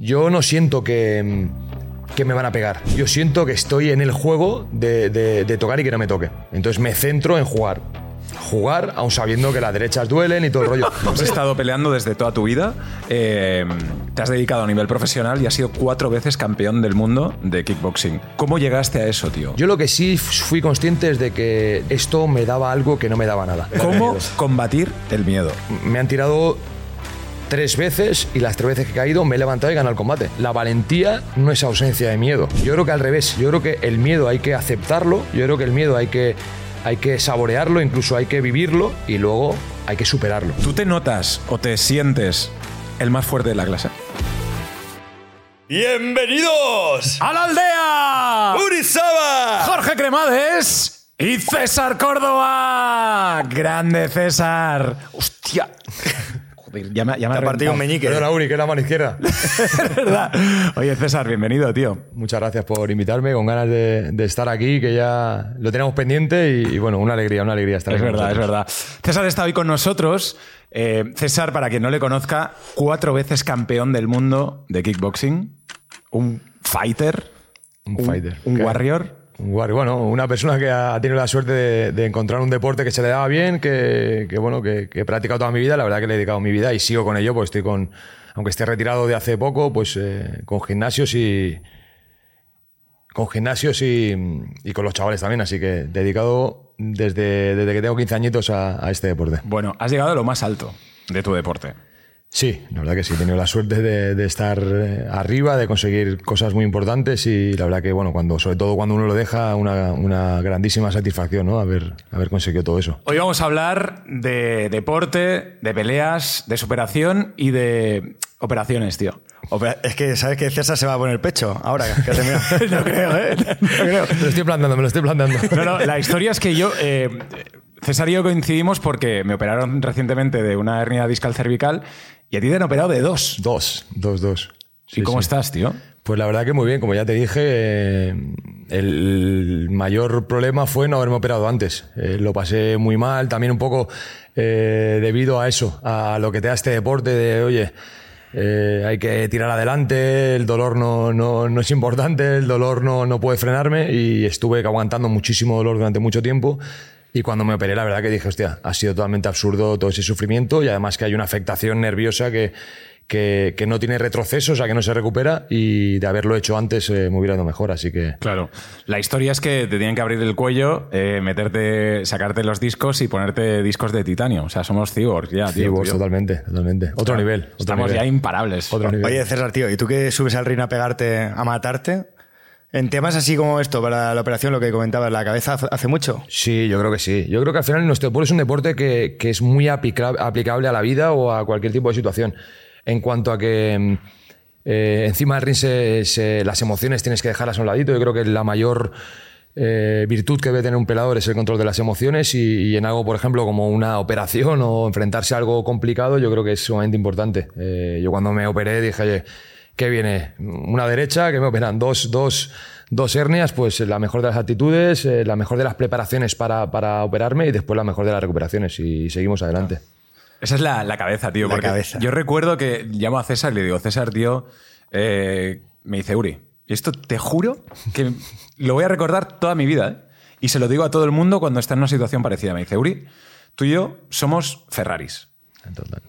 yo no siento que, que me van a pegar. Yo siento que estoy en el juego de, de- de tocar y que no me toque. Entonces me centro en jugar. Jugar, aun sabiendo que las derechas duelen y todo el rollo. Has estado peleando desde toda tu vida, eh, te has dedicado a nivel profesional y has sido cuatro veces campeón del mundo de kickboxing. ¿Cómo llegaste a eso, tío? Yo lo que sí fui consciente es de que esto me daba algo que no me daba nada. ¿Cómo combatir el miedo? Me han tirado tres veces y las tres veces que he caído me he levantado y he ganado el combate. La valentía no es ausencia de miedo. Yo creo que al revés. Yo creo que el miedo hay que aceptarlo. Yo creo que el miedo hay que, hay que saborearlo, incluso hay que vivirlo y luego hay que superarlo. ¿Tú te notas o te sientes el más fuerte de la clase? ¡Bienvenidos! ¡A la aldea! ¡Urizaba! Jorge Cremades y César Córdoba. Grande César. Hostia. Joder, ya me, ya me Te ha partido un meñique. Perdona, Uri, que es la mano izquierda. ¿Verdad? Oye, César, bienvenido, tío. Muchas gracias por invitarme, con ganas de, de estar aquí, que ya lo tenemos pendiente y, y bueno, una alegría, una alegría estar Es aquí con verdad, es verdad. César está hoy con nosotros. Eh, César, para quien no le conozca, cuatro veces campeón del mundo de kickboxing. Un fighter. Un fighter. Un warrior. Bueno, una persona que ha tenido la suerte de, encontrar un deporte que se le daba bien, que, que, bueno, que, que he practicado toda mi vida, la verdad que le he dedicado mi vida y sigo con ello, pues estoy con, aunque esté retirado de hace poco, pues eh, con gimnasios y con gimnasios y, y con los chavales también, así que dedicado desde, desde que tengo 15 añitos a, a este deporte. Bueno, has llegado a lo más alto de tu deporte. Sí, la verdad que sí, he tenido la suerte de, de estar eh, arriba, de conseguir cosas muy importantes y la verdad que, bueno, cuando, sobre todo cuando uno lo deja, una, una grandísima satisfacción, ¿no? Haber, haber conseguido todo eso. Hoy vamos a hablar de deporte, de peleas, de superación y de operaciones, tío. Opera- Es que sabes que César se va a poner el pecho ahora que ha terminado. no creo, ¿eh? No creo. Me lo estoy plantando, me lo estoy plantando. No, no, la historia es que yo. eh, César y yo coincidimos porque me operaron recientemente de una hernia discal cervical y a ti te han operado de dos. Dos, dos, dos. ¿Y cómo sí. estás, tío? Pues la verdad que muy bien, como ya te dije, eh, el mayor problema fue no haberme operado antes. Eh, lo pasé muy mal, también un poco eh, debido a eso, a lo que te da este deporte de, oye, eh, hay que tirar adelante, el dolor no, no, no es importante, el dolor no, no puede frenarme y estuve aguantando muchísimo dolor durante mucho tiempo. Y cuando me operé, la verdad que dije, hostia, ha sido totalmente absurdo todo ese sufrimiento y además que hay una afectación nerviosa que, que, que no tiene retroceso, o sea, que no se recupera y de haberlo hecho antes eh, me hubiera ido mejor, así que... Claro. La historia es que te tienen que abrir el cuello, eh, meterte, sacarte los discos y ponerte discos de titanio. O sea, somos cyborgs ya, tío. Yo. totalmente, totalmente. Otro nivel. Otro Estamos nivel. ya imparables. Otro nivel. Oye, César, tío, ¿y tú que subes al ring a pegarte, a matarte? En temas así como esto, para la operación, lo que comentabas, la cabeza hace- mucho. Sí, yo creo que sí. Yo creo que al final nuestro deporte es un deporte que, que es muy aplica- aplicable a la vida o a cualquier tipo de situación. En cuanto a que mm, eh, encima del ring se- las emociones tienes que dejarlas a un ladito. Yo creo que la mayor eh, virtud que debe tener un pelador es el control de las emociones y, y en algo, por ejemplo, como una operación o enfrentarse a algo complicado, yo creo que es sumamente importante. Eh, yo cuando me operé dije, oye, ¿qué viene? Una derecha, que me operan dos, dos, dos hernias, pues la mejor de las actitudes, eh, la mejor de las preparaciones para, para operarme y después la mejor de las recuperaciones y seguimos adelante. Esa es la, la cabeza, tío. La porque cabeza. Yo recuerdo que llamo a César y le digo, César, tío, eh, me dice Uri. Y esto te juro que lo voy a recordar toda mi vida. ¿eh? Y se lo digo a todo el mundo cuando está en una situación parecida. Me dice, Uri, tú y yo somos Ferraris.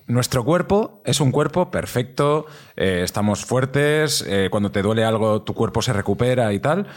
Nuestro cuerpo es un cuerpo perfecto, eh, estamos fuertes, eh, cuando te duele algo tu cuerpo se recupera y tal.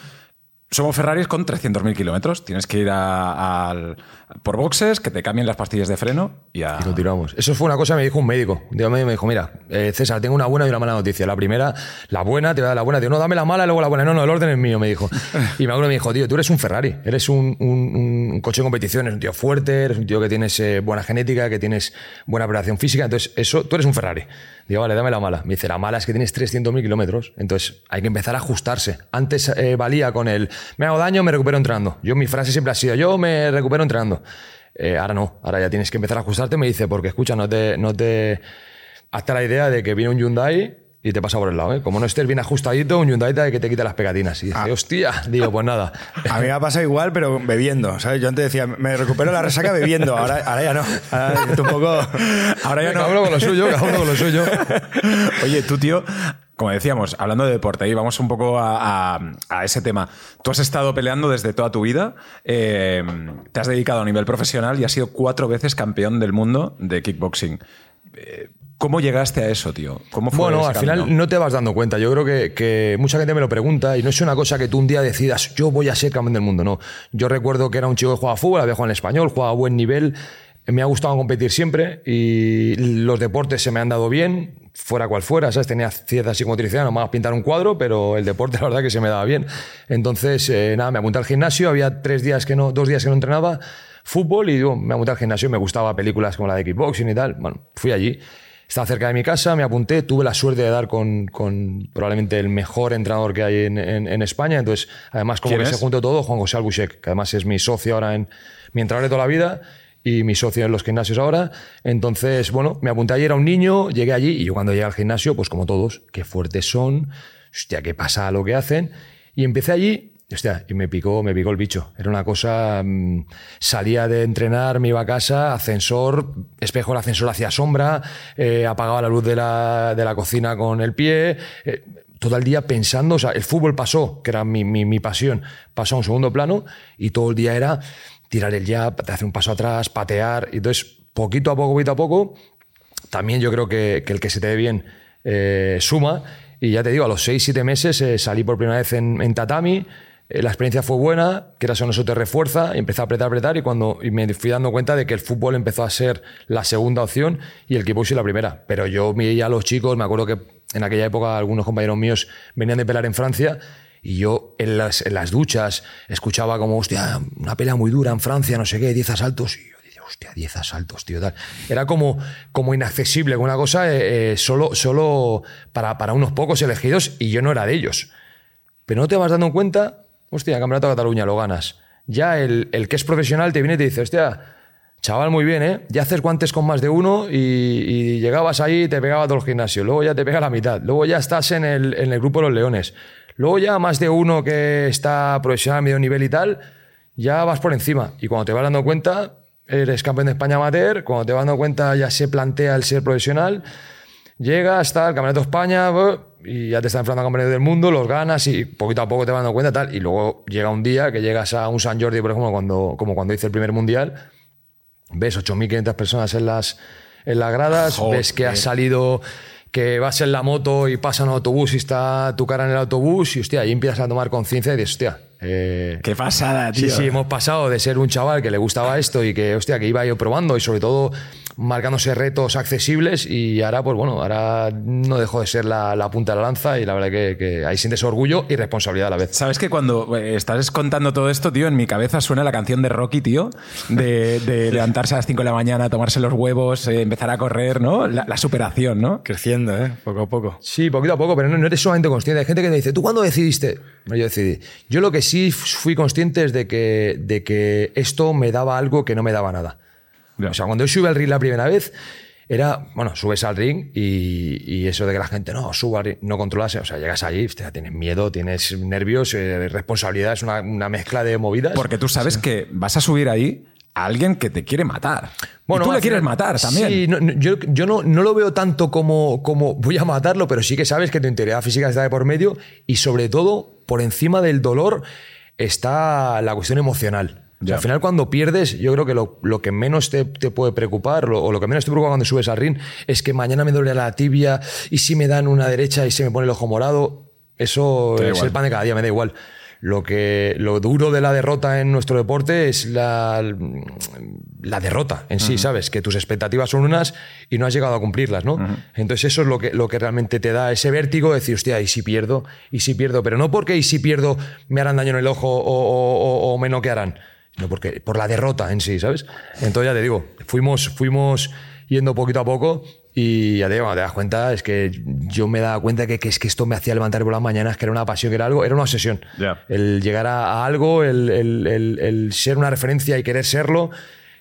Somos Ferraris con 300.000 kilómetros. Tienes que ir al- por boxes, que te cambien las pastillas de freno y a... Y continuamos. Eso fue una cosa que me dijo un médico. Un día me dijo, mira, eh, César, tengo una buena y una mala noticia. La primera, la buena, te voy a dar la buena. Digo, no, dame la mala y luego la buena. No, no, el orden es mío, me dijo. Y me acuerdo, me dijo, tío, tú eres un Ferrari. Eres un, un- un coche de competición, eres un tío fuerte, eres un tío que tienes eh, buena genética, que tienes buena preparación física. Entonces, eso, tú eres un Ferrari. Digo, vale, dame la mala. Me dice, la mala es que tienes 300.000 kilómetros. Entonces, hay que empezar a ajustarse. Antes eh, valía con el, me hago daño, me recupero entrenando. Yo, mi frase siempre ha sido, yo me recupero entrenando. Eh, ahora no, ahora ya tienes que empezar a ajustarte. Me dice, porque escucha, no te, no te. Hazte la idea de que viene un Hyundai y te pasa por el lado. ¿eh? Como no estés bien ajustadito, un Hyundai te que te quita las pegatinas. Y dice, hostia, digo, pues nada. A mí me ha pasado igual, pero bebiendo, ¿sabes? Yo antes decía, me recupero la resaca bebiendo, ahora, ahora ya no. Ahora un poco... Ahora ya Cada no. uno con lo suyo, cada uno con lo suyo. Oye, tú, tío, como decíamos, hablando de deporte, y vamos un poco a, a- a ese tema. Tú has estado peleando desde toda tu vida, eh, te has dedicado a nivel profesional y has sido cuatro veces campeón del mundo de kickboxing. Eh, ¿Cómo llegaste a eso, tío? ¿Cómo fue Bueno, al final no te vas dando cuenta. Yo creo que, que mucha gente me lo pregunta y no es una cosa que tú un día decidas, yo voy a ser campeón del mundo. No. Yo recuerdo que era un chico que jugaba fútbol, había jugado en español, jugaba a buen nivel. Me ha gustado competir siempre y los deportes se me han dado bien, fuera cual fuera. ¿sabes? Tenía cierta psicomotricidad, no más pintar un cuadro, pero el deporte la verdad que se me daba bien. Entonces, eh, nada, me apunté al gimnasio, había tres días que no, dos días que no entrenaba fútbol y digo, me apunté al gimnasio, me gustaba películas como la de kickboxing y tal. Bueno, fui allí. Estaba cerca de mi casa, me apunté, tuve la suerte de dar con, con probablemente el mejor entrenador que hay en, en- en España. Entonces, además, como ¿Quién que se juntó todo, Juan José Albuchec, que además es mi socio ahora en mi entrenador de toda la vida y mi socio en los gimnasios ahora. Entonces, bueno, me apunté allí, era un niño, llegué allí y yo cuando llegué al gimnasio, pues como todos, qué fuertes son, hostia, qué pasa lo que hacen. Y empecé allí Hostia, y me picó, me picó el bicho. Era una cosa. mm, salía de entrenar, me iba a casa, ascensor, espejo del ascensor hacia sombra, eh, apagaba la luz de la, de la cocina con el pie. eh, todo el día pensando, o sea, el fútbol pasó, que era mi, mi, mi pasión, pasó a un segundo plano y todo el día era tirar el jab, hacer un paso atrás, patear. Y entonces, poquito a poco, poquito a poco, también yo creo que, el que se te dé bien eh, suma. Y ya te digo, a los 6-7 meses eh, salí por primera vez en, tatami. eh, la experiencia fue buena, que era eso, eso te refuerza, y empecé a apretar, apretar, y cuando me fui dando cuenta de que el fútbol empezó a ser la segunda opción y el kickboxing la primera. Pero yo veía a los chicos, me acuerdo que en aquella época algunos compañeros míos venían de pelar en Francia, y yo en las, en las duchas escuchaba como, hostia, una pelea muy dura en Francia, no sé qué, 10 asaltos, y yo decía, hostia, 10 asaltos, tío, tal. Era como, como inaccesible, una cosa eh, eh, solo, solo para, para unos pocos elegidos y yo no era de ellos. Pero no te vas dando cuenta, hostia, Campeonato de Cataluña, lo ganas. Ya el, el que es profesional te viene y te dice, hostia, chaval, muy bien, ¿eh? Ya haces guantes con más de uno y, y llegabas ahí y te pegaba todo el gimnasio. Luego ya te pega la mitad. Luego ya estás en el, en el grupo de los leones. Luego ya más de uno que está profesional, medio nivel y tal, ya vas por encima. Y cuando te vas dando cuenta, eres campeón de España amateur. Cuando te vas dando cuenta, ya se plantea el ser profesional. Llegas, tal, Campeonato de España, y ya te están enfrentando a campeones del mundo, los ganas y poquito a poco te vas dando cuenta, tal. Y luego llega un día que llegas a un San Jordi, por ejemplo, cuando, como cuando hice el primer mundial, ves 8.500 personas en las, en las gradas, Joder. ves que has salido, que vas en la moto y pasa un autobús y está tu cara en el autobús y hostia, ahí empiezas a tomar conciencia y dices, hostia, eh, Qué pasada, tío. Sí, sí, hemos pasado de ser un chaval que le gustaba esto y que, hostia, que iba yo probando y sobre todo marcándose retos accesibles y ahora, pues bueno, ahora no dejó de ser la, la punta de la lanza y la verdad que, que ahí sientes orgullo y responsabilidad a la vez. ¿Sabes que cuando eh, estás contando todo esto, tío, en mi cabeza suena la canción de Rocky, tío? De, de levantarse a las 5 de la mañana, tomarse los huevos, eh, empezar a correr, ¿no? La, la superación, ¿no? Creciendo, ¿eh? Poco a poco. Sí, poquito a poco, pero no, no eres solamente consciente. Hay gente que te dice, ¿tú cuándo decidiste? No, yo decidí. Yo lo que sí fui consciente es de que, de que esto me daba algo que no me daba nada. Ya. O sea, cuando yo subí al ring la primera vez, era, bueno, subes al ring y, y eso de que la gente, no, suba al ring, no controlas, o sea, llegas allí, hostia, tienes miedo, tienes nervios, eh, responsabilidad, es una, una mezcla de movidas. Porque tú sabes que vas a subir ahí a alguien que te quiere matar. y tú le quieres matar también. Sí, no, no, yo, yo no, no lo veo tanto como, como voy a matarlo, pero sí que sabes que tu integridad física está de por medio y sobre todo, por encima del dolor, está la cuestión emocional. O sea, Ya. al final, cuando pierdes, yo creo que lo, lo que menos te, te puede preocupar, lo- o lo que menos te preocupa cuando subes al ring, es que mañana me duele la tibia y si me dan una derecha y se me pone el ojo morado, eso es igual. el pan de cada día, me da igual. Lo, que, lo duro de la derrota en nuestro deporte es la, la derrota en sí, ¿sabes? Que tus expectativas son unas y no has llegado a cumplirlas, ¿no? Entonces eso es lo que, lo que realmente te da ese vértigo de decir, hostia, ¿y si pierdo? ¿Y si pierdo? Pero no porque ¿y si pierdo me harán daño en el ojo o, o- o- o me noquearán? No, porque por la derrota en sí, ¿sabes? Entonces ya te digo, fuimos, fuimos yendo poquito a poco y ya te, digo, cuando te das cuenta, es que yo me daba cuenta que, que es que esto me hacía levantar por las mañanas, que era una pasión, que era algo, era una obsesión. El llegar a, a algo, el, el- el- el ser una referencia y querer serlo.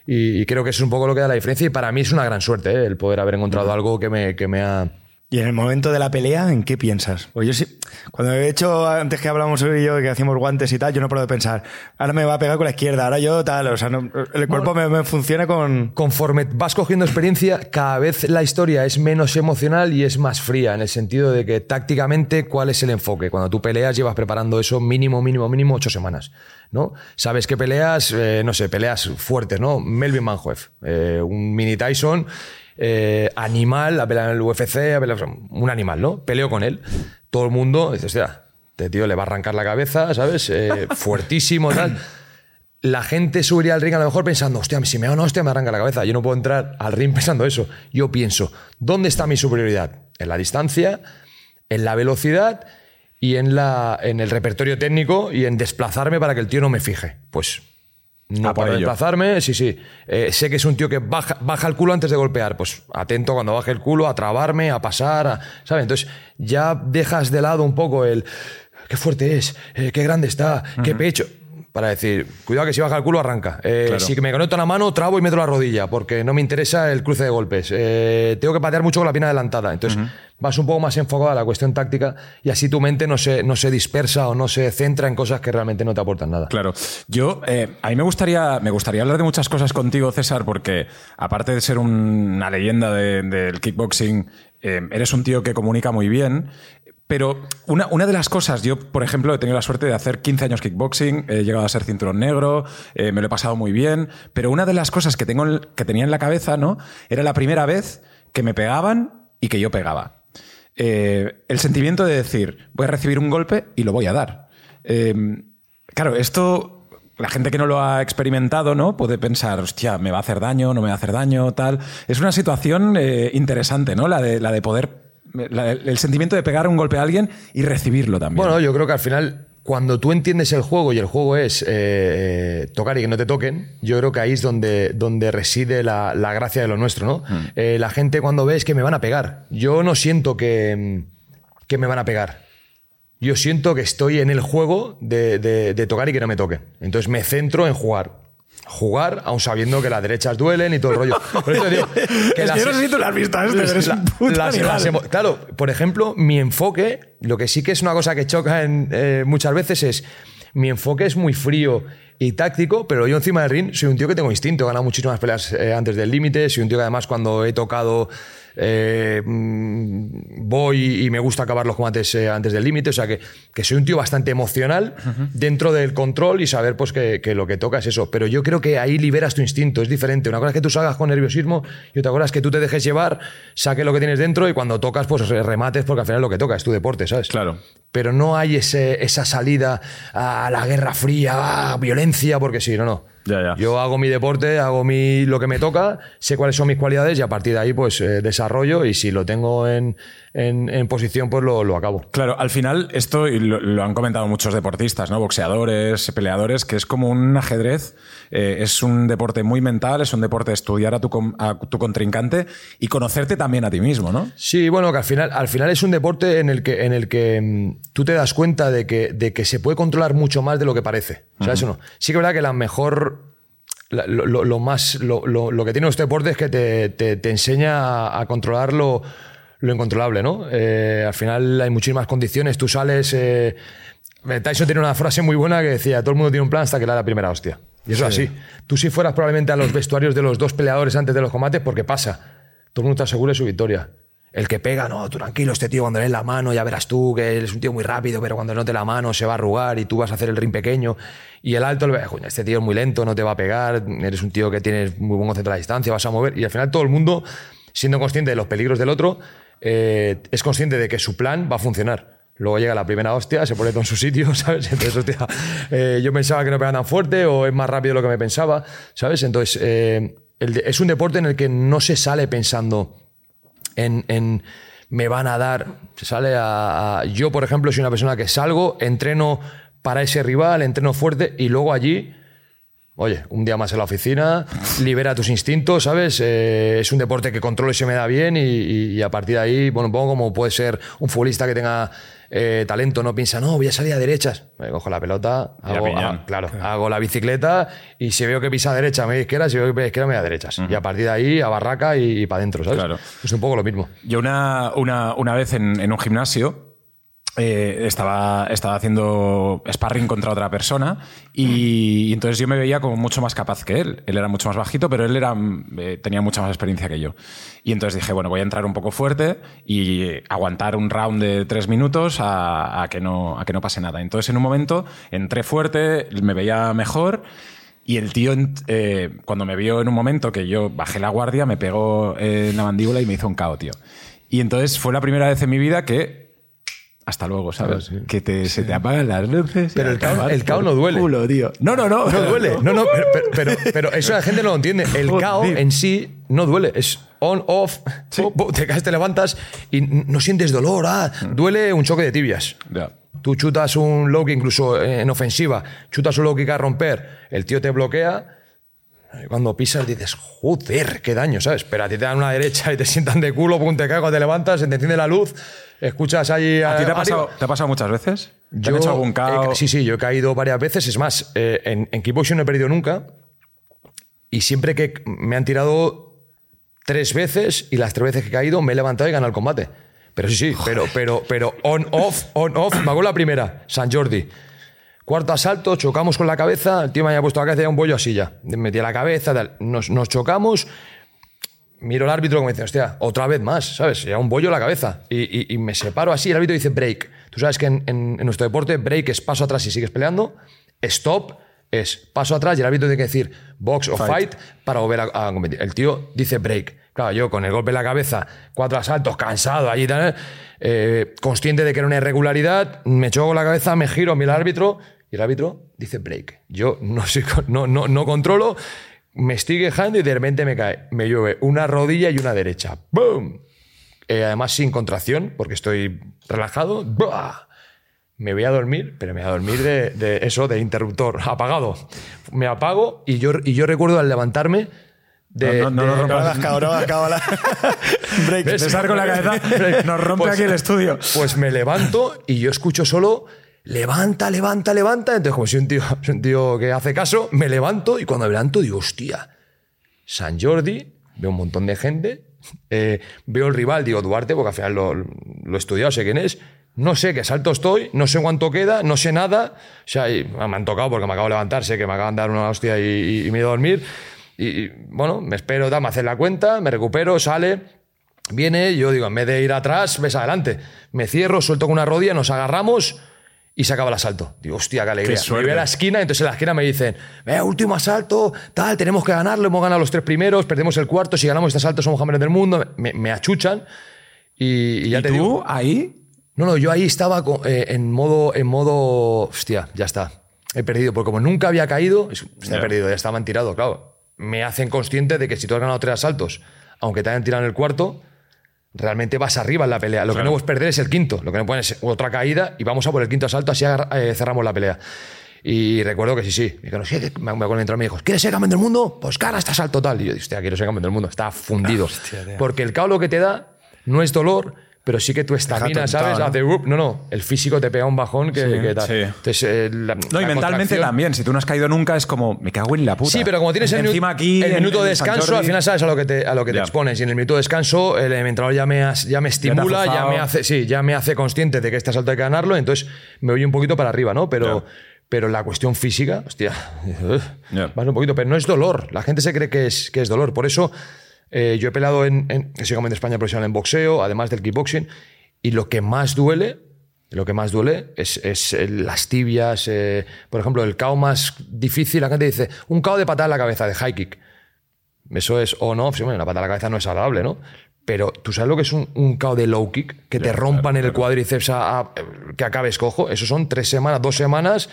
Y, y creo que eso es un poco lo que da la diferencia. Y para mí es una gran suerte ¿eh? el poder haber encontrado algo que me, que me ha Y en el momento de la pelea, ¿en qué piensas? Pues yo sí, cuando he hecho, antes que hablamos sobre y yo, que hacíamos guantes y tal, yo no puedo pensar, ahora me va a pegar con la izquierda, ahora yo tal, o sea, no- el cuerpo me, me funciona con... Conforme vas cogiendo experiencia, cada vez la historia es menos emocional y es más fría, en el sentido de que tácticamente, ¿cuál es el enfoque? Cuando tú peleas, llevas preparando eso mínimo, mínimo, mínimo ocho semanas, ¿no? Sabes que peleas, eh, no sé, peleas fuertes, ¿no? Melvin Manhoef, eh, un mini Tyson, eh, animal, a pelear en el UFC, a pelear- un animal, ¿no? Peleo con él. Todo el mundo dice, hostia, este tío le va a arrancar la cabeza, ¿sabes? Eh, fuertísimo, tal la gente subiría al ring a lo mejor pensando, hostia, si me da una hostia me arranca la cabeza. Yo no puedo entrar al ring pensando eso. Yo pienso, ¿dónde está mi superioridad? En la distancia, en la velocidad y en, la, en el repertorio técnico y en desplazarme para que el tío no me fije. Pues no A por para ello. sí, sí. Eh, sé que es un tío que baja, baja el culo antes de golpear. Pues atento cuando baje el culo, a trabarme, a pasar, a- ¿sabes? Entonces ya dejas de lado un poco el qué fuerte es, eh, qué grande está, qué pecho. Para decir, cuidado que si baja el culo arranca. Eh, Claro. Si me conecto la mano, trabo y meto la rodilla, porque no me interesa el cruce de golpes. Eh, tengo que patear mucho con la pierna adelantada. Entonces vas un poco más enfocado a la cuestión táctica y así tu mente no se, no se dispersa o no se centra en cosas que realmente no te aportan nada. Claro. Yo, eh, a mí me gustaría, me gustaría hablar de muchas cosas contigo, César, porque aparte de ser un- una leyenda de- del kickboxing, eres un tío que comunica muy bien. Pero una, una de las cosas, yo, por ejemplo, he tenido la suerte de hacer 15 años kickboxing, he llegado a ser cinturón negro, eh, me lo he pasado muy bien, pero una de las cosas que, tengo, en- que tenía en la cabeza, ¿no? Era la primera vez que me pegaban y que yo pegaba. Eh, el sentimiento de decir, voy a recibir un golpe y lo voy a dar. Eh, claro, esto, la gente que no lo ha experimentado, ¿no? Puede pensar, hostia, me va a hacer daño, no me va a hacer daño, tal. Es una situación eh, interesante, ¿no? La de, la de poder. La- el sentimiento de pegar un golpe a alguien y recibirlo también. Bueno, yo creo que al final, cuando tú entiendes el juego y el juego es eh, tocar y que no te toquen, yo creo que ahí es donde, donde reside la, la gracia de lo nuestro, ¿no? Eh, la gente cuando ve es que me van a pegar. Yo no siento que, que me van a pegar. Yo siento que estoy en el juego de, de- de tocar y que no me toquen. Entonces me centro en jugar. Jugar, aun sabiendo que las derechas duelen y todo el rollo. Por eso digo que las- yo no sé si tú lo has visto este, la- un puto las- claro, por ejemplo, mi enfoque, lo que sí que es una cosa que choca en, eh, muchas veces es, mi enfoque es muy frío y táctico, pero yo encima del ring soy un tío que tengo instinto, he ganado muchísimas peleas eh, antes del límite, soy un tío que además cuando he tocado eh, mm, voy y me gusta acabar los combates eh, antes del límite, o sea que, que soy un tío bastante emocional dentro del control y saber pues que, que lo que toca es eso, pero yo creo que ahí liberas tu instinto, es diferente, una cosa es que tú salgas con nerviosismo y otra cosa es que tú te dejes llevar, saques lo que tienes dentro y cuando tocas pues re- remates porque al final lo que toca es tu deporte, ¿sabes? Claro. Pero no hay ese, esa salida a la guerra fría, a violencia, porque sí, no, no. Ya, ya. Yo hago mi deporte, hago mi, lo que me toca, sé cuáles son mis cualidades y a partir de ahí pues eh, desarrollo y si lo tengo en, en- en posición pues lo, lo acabo. Claro, al final esto y lo, lo han comentado muchos deportistas, ¿no? Boxeadores, peleadores, que es como un ajedrez, eh, es un deporte muy mental, es un deporte de estudiar a tu, a tu contrincante y conocerte también a ti mismo, ¿no? Sí, bueno, que al final, al final es un deporte en el que, en el que mm, tú te das cuenta de que, de que se puede controlar mucho más de lo que parece. ¿Sabes o no? Sí que es verdad que la mejor. Lo, lo- lo más, lo, lo- que tiene este deporte es que te, te- te enseña a, controlar lo, incontrolable, ¿no? Eh, al final hay muchísimas condiciones. Tú sales. eh, Tyson tiene una frase muy buena que decía: todo el mundo tiene un plan hasta que le da la primera hostia. Y eso es así. Tú si fueras probablemente a los vestuarios de los dos peleadores antes de los combates, porque pasa. Todo el mundo te asegura su victoria. El que pega, no, tú tranquilo, este tío cuando le des la mano, ya verás tú que él es un tío muy rápido, pero cuando no te la mano se va a arrugar y tú vas a hacer el ring pequeño. Y el alto, le ve, "Coño, este tío es muy lento, no te va a pegar, eres un tío que tienes muy buen concepto de la distancia, vas a mover. Y al final todo el mundo, siendo consciente de los peligros del otro, eh, es consciente de que su plan va a funcionar. Luego llega la primera hostia, se pone todo en su sitio, ¿sabes? Entonces, hostia, eh, yo pensaba que no pegaba tan fuerte o es más rápido de lo que me pensaba, ¿sabes? Entonces, eh, es un deporte en el que no se sale pensando en, en me van a dar. Se sale a, a- Yo, por ejemplo, soy una persona que salgo, entreno para ese rival, entreno fuerte y luego allí Oye, un día más en la oficina, libera tus instintos, ¿sabes? Eh, es un deporte que controlo y se me da bien y, y- y a partir de ahí, bueno, un poco como puede ser un futbolista que tenga eh, talento, no piensa, no, voy a salir a derechas. Me cojo la pelota, hago, ah, claro, hago la bicicleta y si veo que pisa a derecha, me voy a izquierda, si veo que pisa a izquierda, me voy a derechas. Y a partir de ahí, a barraca y, para adentro, ¿sabes? Claro. Es un poco lo mismo. Yo una, una, una vez en, en un gimnasio eh, estaba, estaba haciendo sparring contra otra persona y, y entonces yo me veía como mucho más capaz que él. Él era mucho más bajito, pero él era, eh, tenía mucha más experiencia que yo. Y entonces dije, bueno, voy a entrar un poco fuerte y aguantar un round de tres minutos a, a que, no, a que no pase nada. Entonces en un momento entré fuerte, me veía mejor. Y el tío, eh, cuando me vio en un momento que yo bajé la guardia, me pegó en la mandíbula y me hizo un cao, tío. Y entonces fue la primera vez en mi vida que. Hasta luego, ¿sabes? Que te, se te apagan las luces. Pero el cao- el cao no duele. culo, tío. No, no, no. No duele. No, no, pero, pero- pero- pero eso la gente no lo entiende. El. KO en sí no duele. Es on, off, pum, te caes, te levantas y no sientes dolor. Ah, duele un choque de tibias. Ya. Tú chutas un low kick incluso eh, en ofensiva, chutas un low kick a romper, el tío te bloquea. Y Cuando pisas dices, joder, qué daño, ¿sabes? Pero a ti te dan una derecha y te sientan de culo, pum, te cuando te levantas, se te enciende la luz, escuchas ahí... ¿A ti te ha pasado, te ha pasado muchas veces? ¿Te Yo han hecho algún cao? sí, sí, yo he caído varias veces. Es más, eh, en, en kickboxing no he perdido nunca. Y siempre que me han tirado tres veces y las tres veces que he caído me he levantado y ganado el combate. Pero sí, sí, pero, pero, pero on, off, on, off. Me hago la primera, San Jordi. Cuarto asalto, chocamos con la cabeza. El tío me había puesto la cabeza y un bollo así ya. Me metí la cabeza, tal. Nos, nos chocamos. Miro al árbitro como dice, hostia, otra vez más, ¿sabes? Ya un bollo en la cabeza. Y, y- y me separo así. El árbitro dice break. Tú sabes que en, en- en nuestro deporte, break es paso atrás y sigues peleando. Stop es paso atrás y el árbitro tiene que decir box o fight, para volver a, a competir. El tío dice break. Claro, yo con el golpe en la cabeza, cuatro asaltos, cansado allí, tal, eh, consciente de que era una irregularidad, me choco la cabeza, me giro, miro al árbitro y el árbitro dice break. Yo no, sé, no, no, no controlo, me estoy quejando y de repente me cae, me llueve una rodilla y una derecha. ¡Boom! Eh, además sin contracción, porque estoy relajado. ¡Buah! Me voy a dormir, pero me voy a dormir de, de eso, de interruptor, apagado. Me apago y yo, y yo recuerdo al levantarme de... No, no, no de- No rompas. cao, la- Break. ¿Ves? César con la cabeza nos rompe Pues- aquí el estudio. Pues me levanto y yo escucho solo levanta, levanta, levanta. Entonces, como soy un tío, soy un tío que hace caso, me levanto y cuando me levanto digo, hostia, San Jordi, veo un montón de gente, eh, veo el rival, digo Duarte, porque al final lo, lo he estudiado, sé quién es. No sé qué salto estoy, no sé cuánto queda, no sé nada. O sea, y me han tocado porque me acabo de levantar, sé que me acaban de dar una hostia y, y- y me he ido a dormir. Y, y, bueno, me espero, tal, me hacen la cuenta, me recupero, sale. Viene, yo digo, en vez de ir atrás, ves adelante. Me cierro, suelto con una rodilla, nos agarramos y se acaba el asalto. Digo, hostia, qué alegría. Qué. Me voy a la esquina, entonces en la esquina me dicen, "Eh, último asalto, tal, tenemos que ganarlo, hemos ganado los tres primeros, perdemos el cuarto, si ganamos este asalto somos campeones del mundo. Me, me achuchan y, y ya ¿Y te tú digo. ahí? No, no, yo ahí estaba eh, en modo, en modo, hostia, ya está. He perdido, porque como nunca había caído, hostia, he Ya. perdido, ya estaban tirados, claro. Me hacen consciente de que si tú has ganado tres asaltos, aunque te hayan tirado en el cuarto, realmente vas arriba en la pelea. Lo que Claro. no puedes perder es el quinto. Lo que no puedes es otra caída y vamos a por el quinto asalto, así eh, cerramos la pelea. Y recuerdo que sí, sí. Me dijeron, sí, que- me acuerdo entrar me dijo, ¿quieres ser campeón del mundo? Pues cara este asalto tal. Y yo dije, hostia, quiero ser campeón del mundo. Está fundido. Porque el cao lo que te da no es dolor, pero sí que tu estamina, ¿sabes? ¿no? Hace, "Up". no, no. El físico te pega un bajón que, que tal. sí. Entonces, eh, la- No, y la mentalmente también. Si tú no has caído nunca, es como, me cago en la puta. Sí, pero como tienes el, Encima aquí, el minuto de en San descanso, al final sabes a lo que te, a lo que te Ya. expones. Y en el minuto de descanso, el entrenador ya me, ya me estimula, ya, forzado. me hace, sí, ya me hace consciente de que este asalto hay que ganarlo, entonces me voy un poquito para arriba, ¿no? Pero, Ya. pero la cuestión física, hostia, Ya. vas un poquito, pero no es dolor. La gente se cree que es, que es dolor. Por eso eh, yo he peleado en, en, de España profesional en boxeo, además del kickboxing, y lo que más duele lo que más duele es, es, eh, las tibias. eh, por ejemplo, el KO más difícil, la gente dice, un KO de patada en la cabeza, de high kick. Eso es on off, sí, bueno, una patada en la cabeza no es agradable, ¿no? Pero tú sabes lo que es un, un KO de low kick, que te rompan el cuádriceps a, a- que acabes cojo. Eso son tres semanas, dos semanas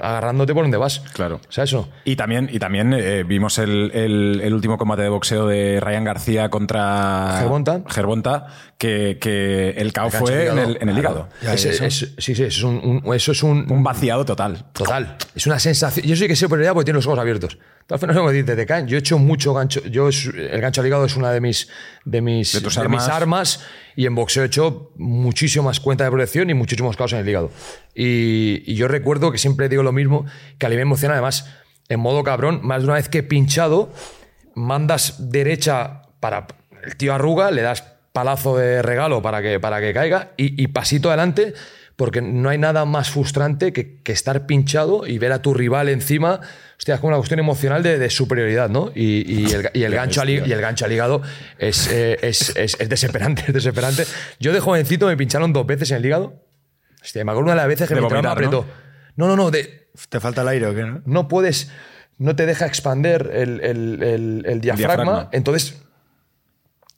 agarrándote por donde vas. Claro. O sea, eso. Y también, y también eh, vimos el, el- el último combate de boxeo de Ryan García contra Gervonta. Gervonta, que, que el Gancho fue en el, en el hígado. Ya, Ese- eso. es- sí, sí, eso es un, un- eso es un, Un vaciado total. Total. Es una sensación. Yo sí que sé por porque tiene los ojos abiertos. Al final, como dices, te caen. Yo he hecho mucho gancho. Yo el gancho al hígado es una de mis, de mis, De armas. mis armas. Y en boxeo he hecho muchísimo más cuenta de protección y muchísimos caos en el hígado. Y, y yo recuerdo que siempre digo lo mismo, que a nivel emocional, además, en modo cabrón, más de una vez que he pinchado, mandas derecha para. El tío arruga, le das palazo de regalo para que, para que caiga y, y pasito adelante, porque no hay nada más frustrante que, que estar pinchado y ver a tu rival encima. Hostia, es como una cuestión emocional de, de superioridad, ¿no? Y, y el, y el gancho al, y el gancho al hígado es, eh, es, es- es desesperante, es desesperante. Yo de jovencito me pincharon dos veces en el hígado. Hostia, me acuerdo una de las veces que De mi entrenador me vomitar, apretó. No, no, no, de, ¿Te falta el aire o qué? no? no puedes, no te deja expander el, el- el- el diafragma, diafragma. entonces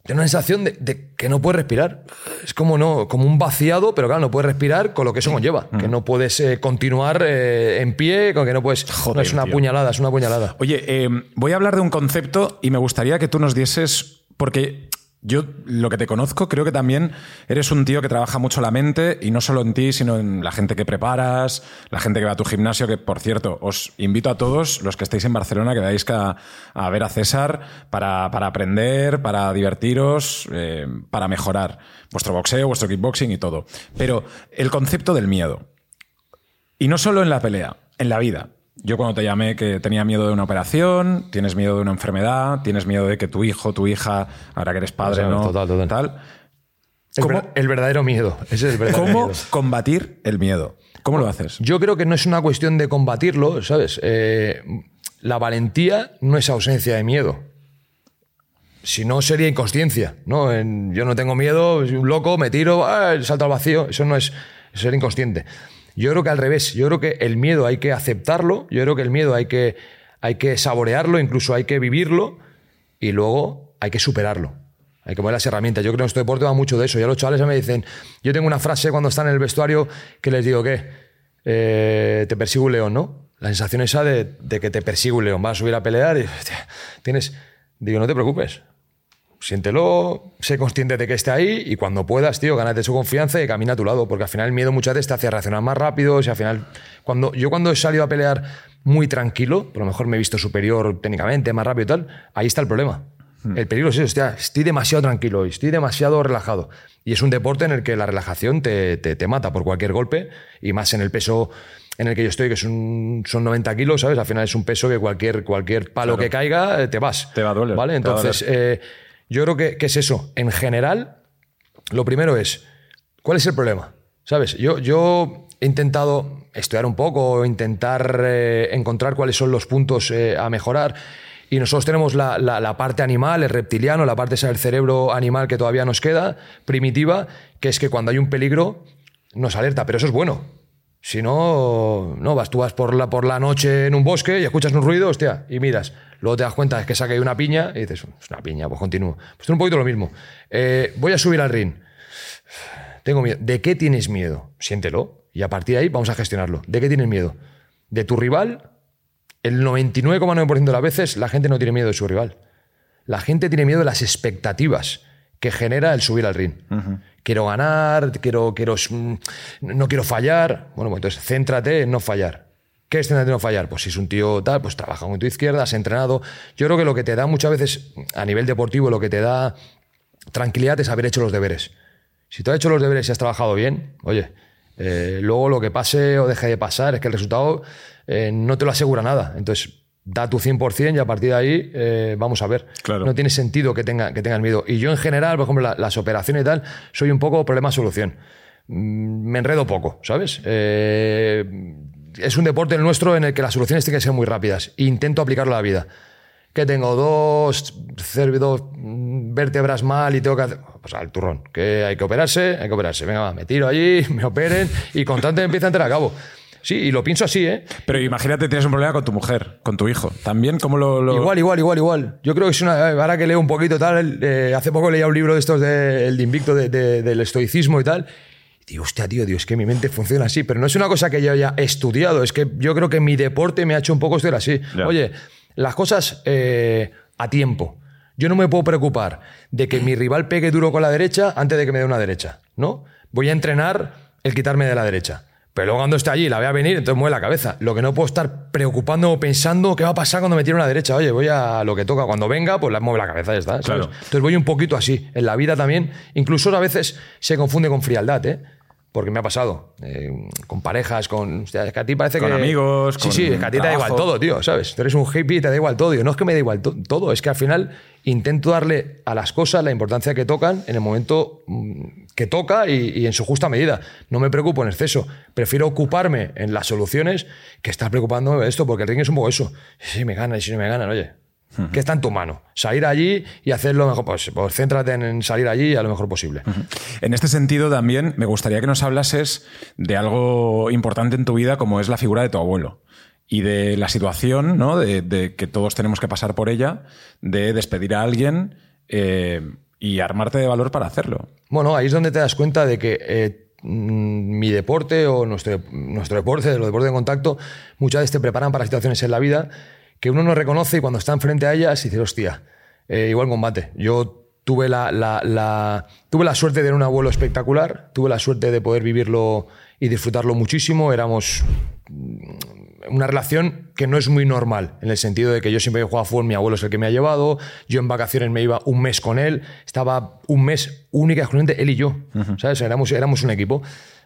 tiene una sensación de, de que no puedes respirar. Es como, no, como un vaciado, pero claro, no puedes respirar con lo que eso conlleva. Que no puedes eh, continuar eh, en pie, con que no puedes... Joder, no, es una tío. puñalada, es una puñalada. Oye, eh, voy a hablar de un concepto y me gustaría que tú nos dieses, porque yo lo que te conozco, creo que también eres un tío que trabaja mucho la mente y no solo en ti, sino en la gente que preparas, la gente que va a tu gimnasio, que por cierto, os invito a todos los que estéis en Barcelona que vayáis a, a ver a César para, aprender, para divertiros, eh, para mejorar vuestro boxeo, vuestro kickboxing y todo. Pero el concepto del miedo. Y no solo en la pelea, en la vida. Yo cuando te llamé que tenía miedo de una operación, tienes miedo de una enfermedad, tienes miedo de que tu hijo, tu hija, ahora que eres padre, O sea, ¿no? total, total. Tal. El, ¿Cómo, el verdadero miedo. Ese es el verdadero cómo miedo. combatir el miedo? ¿Cómo lo haces? Yo creo que no es una cuestión de combatirlo, ¿sabes? Eh, la valentía no es ausencia de miedo. Si no, sería inconsciencia. ¿no? En- yo no tengo miedo, soy un loco, me tiro, ah, salto al vacío. Eso no es ser inconsciente. Yo creo que al revés. Yo creo que el miedo hay que aceptarlo. Yo creo que el miedo hay que, hay que saborearlo, incluso hay que vivirlo y luego hay que superarlo. Hay que poner las herramientas. Yo creo que nuestro deporte va mucho de eso. Ya los chavales me dicen, yo tengo una frase cuando están en el vestuario que les digo, ¿qué? Eh, te persigue un león, ¿no? La sensación esa de, que te persigue un león. Vas a subir a pelear y tienes... Digo, no te preocupes. Siéntelo, sé consciente de que esté ahí y cuando puedas, tío, gánate su confianza y camina a tu lado, porque al final el miedo muchas veces te hace reaccionar más rápido. Y al final, cuando yo cuando he salido a pelear muy tranquilo, por lo mejor me he visto superior técnicamente, más rápido y tal, ahí está el problema. El peligro es eso, hostia, estoy demasiado tranquilo, estoy demasiado relajado. Y es un deporte en el que la relajación te, te- te mata por cualquier golpe, y más en el peso en el que yo estoy, que son, son 90 kilos, ¿sabes? Al final es un peso que cualquier, cualquier palo que caiga, eh, te vas. Te va a doler, ¿Vale? Entonces, eh, yo creo que, que es eso. En general, lo primero es, ¿cuál es el problema? ¿Sabes? Yo, yo he intentado estudiar un poco, intentar eh, encontrar cuáles son los puntos eh, a mejorar. Y nosotros tenemos la, la- parte animal, el reptiliano, la parte del cerebro animal que todavía nos queda, primitiva, que es que cuando hay un peligro nos alerta, pero eso es bueno. Si no, no vas, tú vas por la, por la noche en un bosque y escuchas un ruido, hostia, y miras. Luego te das cuenta de que caído una piña y dices, es una piña, pues continúo. Pues es un poquito lo mismo. Eh, voy a subir al ring. Tengo miedo. ¿De qué tienes miedo? Siéntelo. Y a partir de ahí vamos a gestionarlo. ¿De qué tienes miedo? ¿De tu rival? El 99,9% de las veces la gente no tiene miedo de su rival. La gente tiene miedo de las expectativas que genera el subir al ring. Quiero ganar, quiero, quiero, mm, no quiero fallar. Bueno, pues entonces céntrate en no fallar. ¿Qué es céntrate en no fallar? Pues si es un tío tal, pues trabaja con tu izquierda, has entrenado. Yo creo que lo que te da muchas veces, a nivel deportivo, lo que te da tranquilidad es haber hecho los deberes. Si tú has hecho los deberes y has trabajado bien, oye, eh, luego lo que pase o deje de pasar es que el resultado eh, no te lo asegura nada. Entonces, da tu 100% y a partir de ahí eh, vamos a ver. Claro. No tiene sentido que, tenga, que tengas miedo. Y yo en general, por ejemplo, la- las operaciones y tal, soy un poco problema-solución. Mm, Me enredo poco, ¿sabes? Eh, es un deporte el nuestro en el que las soluciones tienen que ser muy rápidas. Intento aplicarlo a la vida. Que tengo dos, vértebras mal y tengo que hacer. Pues al turrón. Que hay que operarse, hay que operarse. Venga, va, me tiro allí, me operen y con tanto empieza a entrar a cabo. Sí, y lo pienso así, ¿eh? Pero imagínate, tienes un problema con tu mujer, con tu hijo. También, ¿cómo lo...? lo- Igual, igual, igual, igual. Yo creo que es una. Ahora que leo un poquito tal, eh, hace poco leía un libro de estos de, el de Invicto de- de- del estoicismo y tal. Digo, hostia, tío, Dios, es que mi mente funciona así. Pero no es una cosa que yo haya estudiado, es que yo creo que mi deporte me ha hecho un poco ser así. Oye, las cosas eh, a tiempo. Yo no me puedo preocupar de que mi rival pegue duro con la derecha antes de que me dé una derecha, ¿no? Voy a entrenar el quitarme de la derecha. Pero luego cuando esté allí y la vea venir, entonces mueve la cabeza. Lo que no puedo estar preocupando o pensando qué va a pasar cuando me tire una derecha. Oye, voy a lo que toca. Cuando venga, pues la mueve la cabeza, ya está. ¿sabes? Claro. Entonces voy un poquito así. En la vida también, incluso a veces se confunde con frialdad, ¿eh? Porque me ha pasado. eh, con parejas, con. hostia, es que a ti parece Con que. amigos, Sí, con sí, es que a ti te da igual todo, tío, ¿sabes? Tú eres un hippie y te da igual todo. Digo, no es que me da igual to- todo, es que al final intento darle a las cosas la importancia que tocan en el momento mm, que toca y, y en su justa medida. No me preocupo en exceso. Prefiero ocuparme en las soluciones que estar preocupándome de esto, porque el ring es un poco eso. Si me ganan y si no me ganan, oye. ¿Qué está en tu mano? Salir allí y hacer lo mejor. Pues, pues céntrate en salir allí a lo mejor posible. En este sentido, también me gustaría que nos hablases de algo importante en tu vida, como es la figura de tu abuelo. Y de la situación, ¿no? De, de que todos tenemos que pasar por ella, de despedir a alguien eh, y armarte de valor para hacerlo. Bueno, ahí es donde te das cuenta de que eh, mm, mi deporte o nuestro, nuestro deporte, los deportes de contacto, muchas veces te preparan para situaciones en la vida que uno no reconoce y cuando está enfrente a ellas dice, hostia, eh, igual combate. Yo tuve la, la- la- tuve la suerte de tener un abuelo espectacular, tuve la suerte de poder vivirlo y disfrutarlo muchísimo. Éramos una relación que no es muy normal, en el sentido de que yo siempre he jugado a fútbol, mi abuelo es el que me ha llevado, yo en vacaciones me iba un mes con él, estaba un mes única y exclusivamente él y yo, ¿sabes? Éramos, éramos un equipo.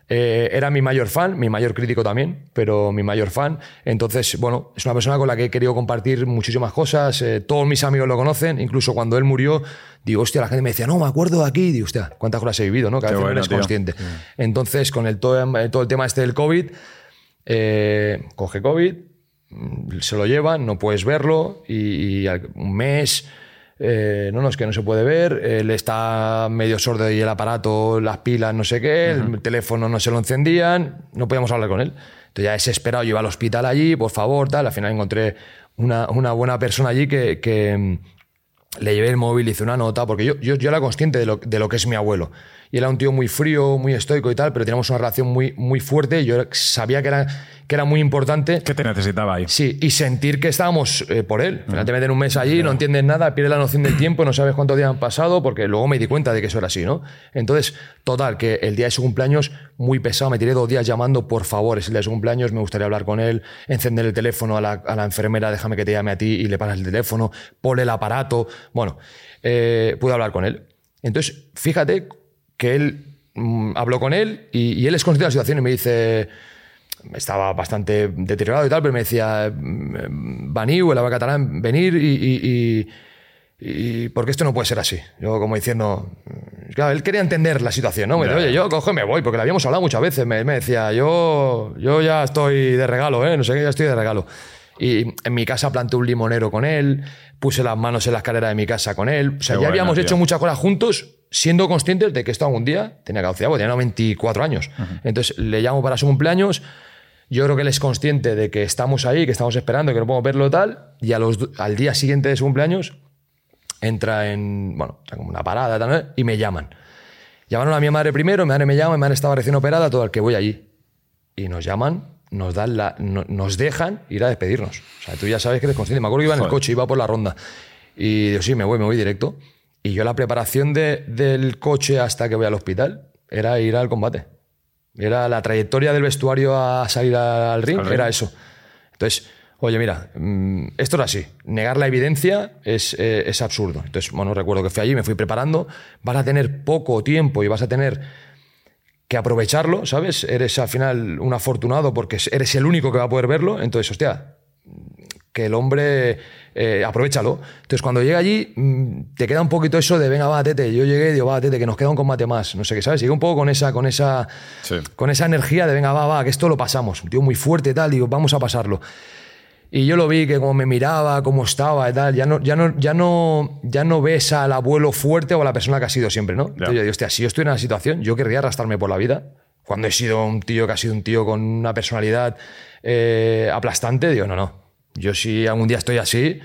Eh, era mi mayor fan, mi mayor crítico también, pero mi mayor fan. Entonces, bueno, es una persona con la que he querido compartir muchísimas cosas. eh, todos mis amigos lo conocen, incluso cuando él murió, digo, hostia, la gente me decía, no, me acuerdo de aquí. Digo, hostia, cuántas cosas he vivido, ¿no? Que a Qué veces no bueno, eres tío. consciente. Entonces, con el todo, eh, todo el tema este del COVID, eh, coge COVID, mm, se lo llevan, no puedes verlo y, y un mes, eh, no, no, es que no se puede ver, él está medio sordo y el aparato, las pilas, no sé qué, el teléfono no se lo encendían, no podíamos hablar con él. Entonces ya desesperado, yo iba al hospital allí, por favor, tal, al final encontré una, una buena persona allí que... que, mm, le llevé el móvil, hice una nota, porque yo, yo, yo era consciente de lo, de lo que es mi abuelo. Y era un tío muy frío, muy estoico y tal, pero teníamos una relación muy, muy fuerte y yo sabía que era, que era muy importante. ¿Qué te necesitaba ahí? Sí, y sentir que estábamos eh, por él. Al final te meten un mes allí, no entiendes nada, pierdes la noción del tiempo, no sabes cuántos días han pasado, porque luego me di cuenta de que eso era así, ¿no? Entonces, total, que el día de su cumpleaños, muy pesado, me tiré dos días llamando, por favor, es el día de su cumpleaños, me gustaría hablar con él, encender el teléfono a la, a la enfermera, déjame que te llame a ti y le paras el teléfono, ponle el aparato. Bueno, eh, pude hablar con él. Entonces, fíjate que él mm, habló con él y, y él es consciente de la situación y me dice estaba bastante deteriorado y tal, pero me decía, mm, Baniu, el agua catalán, venir y, y, y- y- porque esto no puede ser así. Yo como diciendo, mm, claro, él quería entender la situación, ¿no? Me dice, Ya. oye, yo cojo me voy, porque le habíamos hablado muchas veces. Me, me decía, yo, yo ya estoy de regalo, ¿eh? No sé qué, ya estoy de regalo. Y en mi casa planté un limonero con él, puse las manos en la escalera de mi casa con él. O sea, Qué ya buena, habíamos tío. hecho muchas cosas juntos, siendo conscientes de que esto algún día tenía caducidad, porque tenía 24 años. Entonces le llamo para su cumpleaños. Yo creo que él es consciente de que estamos ahí, que estamos esperando, que no podemos verlo tal, y a los, al día siguiente de su cumpleaños entra en, bueno, como una parada tal, y me llaman. Llamaron a mi madre primero, mi madre me llama, mi madre estaba recién operada, todo el que voy allí. Y nos llaman, nos dan la, no- nos dejan ir a despedirnos. O sea, tú ya sabes que eres consciente. Me acuerdo que iba en el coche, iba por la ronda. Y digo, sí, me voy, me voy directo. Y yo la preparación de- del coche hasta que voy al hospital era ir al combate. Era la trayectoria del vestuario a salir al ring, Al ring. era eso. Entonces, oye, mira, mm, esto era así. Negar la evidencia es, eh, es absurdo. Entonces, bueno, recuerdo que fui allí, me fui preparando. Vas a tener poco tiempo y vas a tener que aprovecharlo, ¿sabes? Eres al final un afortunado porque eres el único que va a poder verlo. Entonces, hostia, que el hombre eh, aprovechalo. Entonces, cuando llega allí, mm, te queda un poquito eso de venga, va, tete. Yo llegué y digo, va, tete, que nos queda un combate más. No sé qué, ¿sabes? Llegué un poco con esa, con esa, Sí. con esa energía de venga, va, va, que esto lo pasamos. Un tío muy fuerte, tal, digo, vamos a pasarlo. Y yo lo vi que como me miraba, cómo estaba y tal, ya no, ya no, ya no, ya no ves al abuelo fuerte o a la persona que ha sido siempre, ¿no? Entonces yo digo, hostia, si yo estoy en una situación, yo querría arrastrarme por la vida. Cuando he sido un tío que ha sido un tío con una personalidad eh, aplastante, digo, no, no. Yo si algún día estoy así,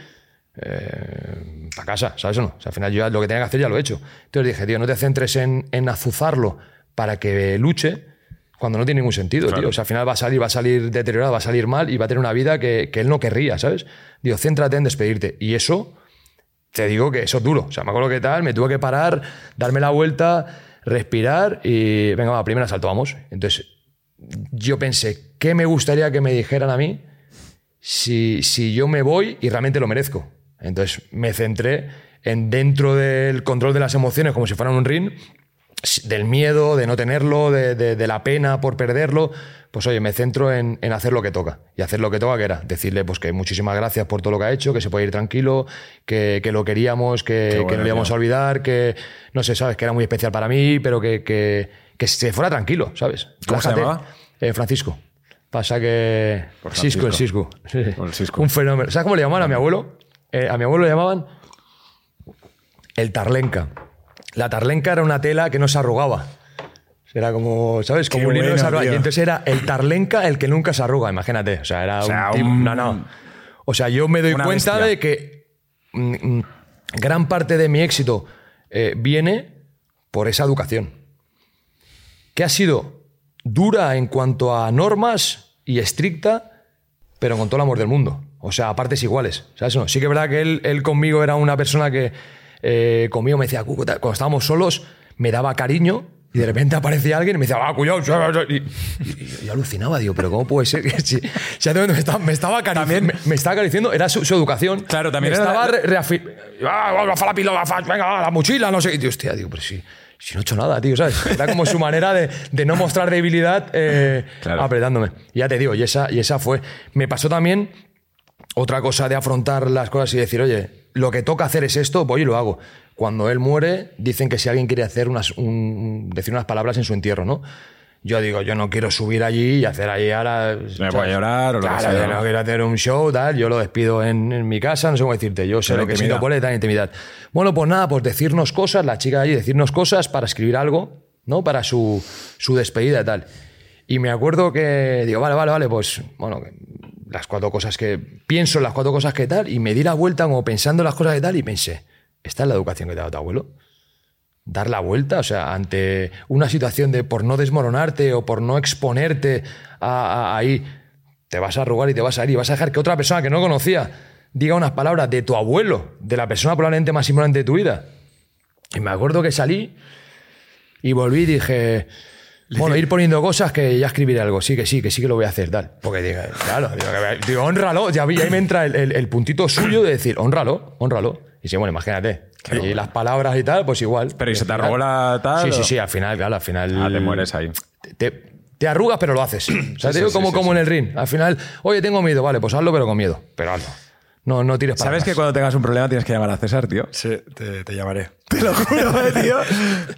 para casa, ¿sabes o no? O sea, al final yo lo que tenía que hacer ya lo he hecho. Entonces dije, tío, no te centres en, en azuzarlo para que luche cuando no tiene ningún sentido, tío. O sea, al final va a salir, va a salir deteriorado, va a salir mal y va a tener una vida que, que él no querría, ¿sabes? Digo, céntrate en despedirte. Y eso, te digo que eso es duro. O sea, me acuerdo que tal, me tuve que parar, darme la vuelta, respirar y venga, va, primera salto, vamos. Entonces, yo pensé, ¿qué me gustaría que me dijeran a mí si, si yo me voy y realmente lo merezco? Entonces, me centré en dentro del control de las emociones, como si fueran un ring, del miedo, de no tenerlo, de, de- de la pena por perderlo, pues oye, me centro en, en hacer lo que toca. Y hacer lo que toca, que era decirle pues que muchísimas gracias por todo lo que ha hecho, que se puede ir tranquilo, que, que lo queríamos, que, Qué bueno, que no le íbamos a olvidar, que no sé, sabes, que era muy especial para mí, pero que, que, se fuera tranquilo, ¿sabes? ¿Cómo se Relájate. llamaba? Eh, Francisco. Pasa que. Por Cisco, el. Cisco. Sí, sí. Por el Cisco. Un fenómeno. ¿Sabes cómo le llamaban a mi abuelo? Eh, a mi abuelo le llamaban el tarlenca. La tarlenca era una tela que no se arrugaba. Era como, ¿sabes? Como Qué un que bueno, se arruga. Y entonces era el tarlenca el que nunca se arruga, imagínate. O sea, era sea, un, un- No, no. O sea, yo me doy cuenta bestia. de que mm, mm, gran parte de mi éxito eh, viene por esa educación. Que ha sido dura en cuanto a normas y estricta, pero con todo el amor del mundo. O sea, a partes iguales. ¿Sabes? No, sí que es verdad que él, él conmigo era una persona que eh, conmigo me decía, cuando estábamos solos, me daba cariño y de repente aparecía alguien y me decía, ah, cuidado. Y, y- y yo alucinaba, digo, pero ¿cómo puede ser que si, si me estaba, me estaba acariciando, me, me estaba acariciando, era su, su educación. Claro, también me era estaba la- re- reafir- Ah, la pila, fa- venga, la mochila, no sé. Y, hostia, digo, pero si, si no he hecho nada, tío, ¿sabes? Era como su manera de, de no mostrar debilidad eh, Claro. apretándome. Ya te digo, y esa, y esa fue. Me pasó también otra cosa de afrontar las cosas y decir, oye, lo que toca hacer es esto, voy y lo hago. Cuando él muere, dicen que si alguien quiere hacer unas, un- decir unas palabras en su entierro, ¿no? Yo digo, yo no quiero subir allí y hacer ahí ahora. Me voy a llorar o lo que Claro, sea, yo ¿no? quiero hacer un show, tal. Yo lo despido en, en mi casa, no sé cómo decirte. Yo sé Pero lo que siento por tan intimidad. Bueno, pues nada, pues decirnos cosas, la chica de allí, decirnos cosas para escribir algo, ¿no? Para su, su despedida y tal. Y me acuerdo que digo, vale, vale, vale, pues, bueno, que las cuatro cosas que. Pienso en las cuatro cosas que tal, y me di la vuelta como pensando en las cosas que tal, y pensé, ¿esta es la educación que te ha dado tu abuelo? Dar la vuelta, o sea, ante una situación de por no desmoronarte o por no exponerte a, a- ahí, te vas a arrugar y te vas a ir y vas a dejar que otra persona que no conocía diga unas palabras de tu abuelo, de la persona probablemente más importante de tu vida. Y me acuerdo que salí y volví y dije, bueno, ir poniendo cosas que ya escribiré algo, sí, que sí, que sí que lo voy a hacer, tal. Porque digo, claro, digo, digo, honralo, ya vi, ahí me entra el, el- el puntito suyo de decir, honralo, honralo. Y sí, bueno, imagínate. Y las palabras y tal, pues igual. Pero ¿y se te final- la tal, Sí, sí, sí, al final, claro, al final. Ah, te mueres ahí. Te, te arrugas, pero lo haces. O sea, te digo sí, como, sí, como sí. en el ring. Al final, oye, tengo miedo, vale, pues hazlo, pero con miedo. Pero hazlo. No, no tires para ¿Sabes que cuando tengas un problema tienes que llamar a César, tío? Sí, te, te llamaré. Te lo juro, eh, tío.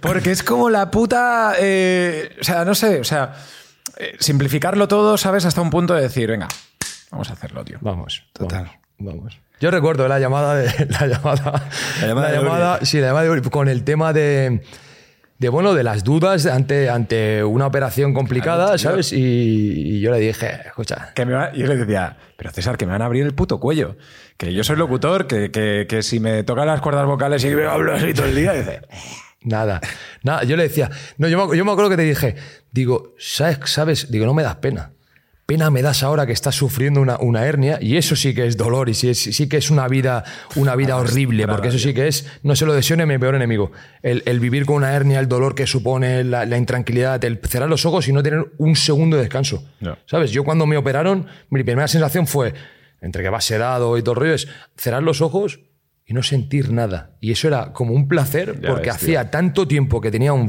Porque es como la puta. eh, o sea, no sé, o sea, eh, simplificarlo todo, ¿sabes? Hasta un punto de decir, venga, vamos a hacerlo, tío. Vamos. Total. Vamos. vamos. Yo recuerdo la llamada de. La llamada. La llamada de llamada- sí, la llamada de con el tema de. De bueno, de las dudas ante, ante una operación complicada. ¿sabes? Y, y yo le dije, escucha, Que me va- yo le decía, pero César, que me van a abrir el puto cuello. Que yo soy locutor, que, que- que si me tocan las cuerdas vocales y me hablo así todo el día, dice, Nada, nada. Yo le decía, no, yo me, yo me acuerdo que te dije, digo, ¿sabes? ¿sabes? Digo, no me das pena. Pena me das ahora que estás sufriendo una, una hernia y eso sí que es dolor y sí, sí que es una vida, una vida horrible, porque eso sí que es, no se lo deseo a mi peor enemigo. El, el vivir con una hernia, el dolor que supone, la, la intranquilidad, el cerrar los ojos y no tener un segundo de descanso. ¿Sabes? Yo cuando me operaron, mi primera sensación fue, entre que vas sedado y todo el rollo, es cerrar los ojos y no sentir nada. Y eso era como un placer Ya porque ves, tío. hacía tanto tiempo que tenía un,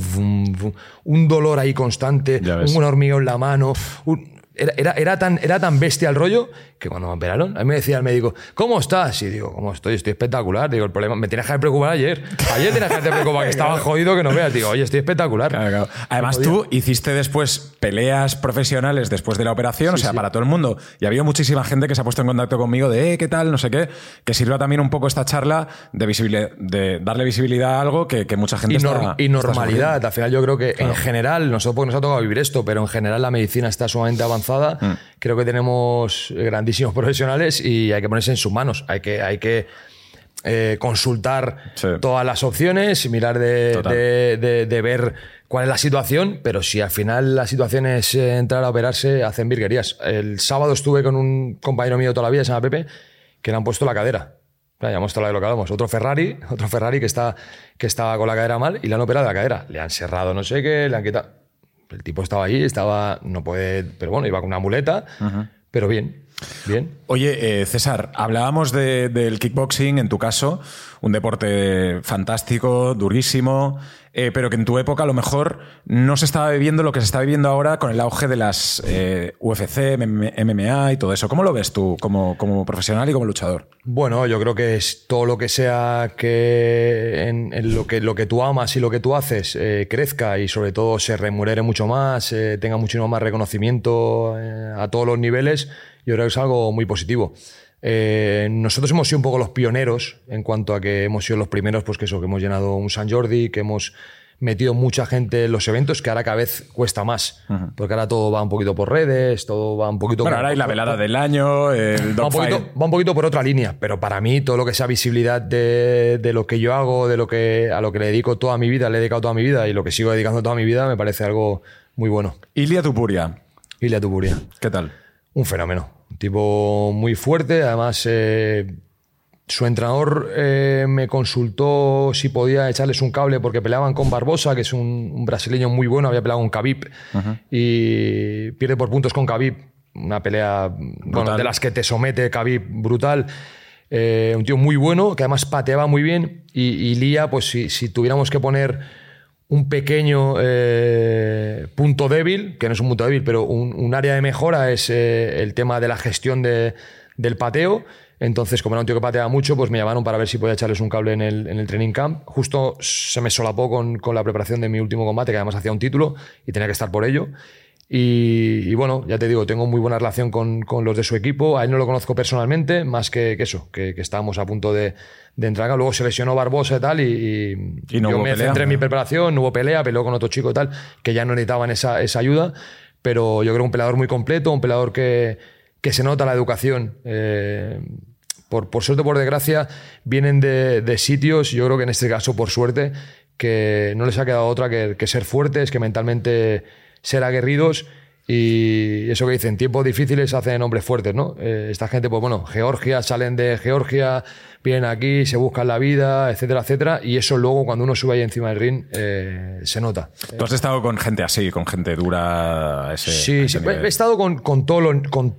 un dolor ahí constante, un hormigueo en la mano. un- era, era, era tan, era tan bestia el rollo que cuando me operaron, a mí me decía el médico, ¿cómo estás? Y digo, ¿cómo estoy? Estoy espectacular. Digo, el problema, me tenías que haber preocupado ayer. Ayer tenías que haberte preocupado, que estaba jodido que no veas. Digo, oye, estoy espectacular. Claro, claro. Además, tú hiciste después peleas profesionales después de la operación, o sea, para todo el mundo. Y ha habido muchísima gente que se ha puesto en contacto conmigo de, eh, ¿qué tal? No sé qué. Que sirva también un poco esta charla de, visibilidad, de darle visibilidad a algo que, que mucha gente y, está, y está normalidad. sufriendo. Al final yo creo que en general, nosotros porque nos ha tocado vivir esto, pero en general la medicina está sumamente avanzada. Mm. Creo que tenemos grandísimos profesionales y hay que ponerse en sus manos. Hay que, hay que, eh, consultar Sí. todas las opciones, mirar de, de- de- de ver cuál es la situación, pero si al final la situación es eh, entrar a operarse, hacen virguerías. El sábado estuve con un compañero mío toda la vida, se llama Pepe, que le han puesto la cadera. Ya hemos hablado de lo que hablamos. Otro Ferrari, otro Ferrari que, está, que estaba con la cadera mal y le han operado la cadera. Le han cerrado no sé qué, le han quitado. El tipo estaba allí, estaba, no puede, pero bueno, iba con una muleta, pero bien, bien. Oye, eh, César, hablábamos de- del kickboxing, en tu caso, un deporte fantástico, durísimo, eh, pero que en tu época a lo mejor no se estaba viviendo lo que se está viviendo ahora con el auge de las eh, UFC, MM MMA y todo eso. ¿Cómo lo ves tú como, como profesional y como luchador? Bueno, yo creo que es todo lo que sea que en, lo que lo que tú amas y lo que tú haces eh, crezca y sobre todo se remunere mucho más, eh, tenga muchísimo más reconocimiento a todos los niveles, yo creo que es algo muy positivo. Eh, nosotros hemos sido un poco los pioneros en cuanto a que hemos sido los primeros, pues que eso, que hemos llenado un San Jordi, que hemos metido mucha gente en los eventos, que ahora cada vez cuesta más, porque ahora todo va un poquito por redes, todo va un poquito... Bueno, ahora hay la velada del año, el va un, poquito, va un poquito por otra línea, pero para mí todo lo que sea visibilidad de, de lo que yo hago, de lo que a lo que le dedico toda mi vida, le he dedicado toda mi vida y lo que sigo dedicando toda mi vida, me parece algo muy bueno. Ilia Tupuria, Ilia Tupuria, ¿qué tal? un fenómeno, tipo muy fuerte, además eh, su entrenador eh, me consultó si podía echarles un cable porque peleaban con Barbosa, que es un, un brasileño muy bueno, había peleado con Khabib y pierde por puntos con Khabib, una pelea bueno, de las que te somete Khabib brutal. Eh, un tío muy bueno, que además pateaba muy bien. Y, y Lía, pues si, si tuviéramos que poner un pequeño eh, punto débil, que no es un punto débil, pero un, área de mejora es eh, el tema de la gestión de- del pateo. Entonces, como era un tío que pateaba mucho, pues me llamaron para ver si podía echarles un cable en el, en el training camp. Justo se me solapó con, con la preparación de mi último combate, que además hacía un título y tenía que estar por ello. Y, y bueno, ya te digo, tengo muy buena relación con, con los de su equipo. A él no lo conozco personalmente, más que, que eso, que, que estábamos a punto de, de entrar. Luego se lesionó Barbosa y tal, y, y Y no yo me pelea. centré en mi preparación, no hubo pelea, peleó con otro chico y tal, que ya no necesitaban esa, esa ayuda. Pero yo creo un peleador muy completo, un peleador que, que se nota la educación. eh, por, por suerte por desgracia, vienen de, de sitios, yo creo que en este caso, por suerte, que no les ha quedado otra que, que ser fuertes, que mentalmente ser aguerridos. Y eso que dicen, tiempos difíciles hacen hombres fuertes, ¿no? Eh, esta gente, pues bueno, Georgia, salen de Georgia, vienen aquí, se buscan la vida, etcétera, etcétera. Y eso luego, cuando uno sube ahí encima del ring, eh, se nota. Tú has estado con gente así, con gente dura. ese- Sí, ese sí, he estado con, con todo lo- con,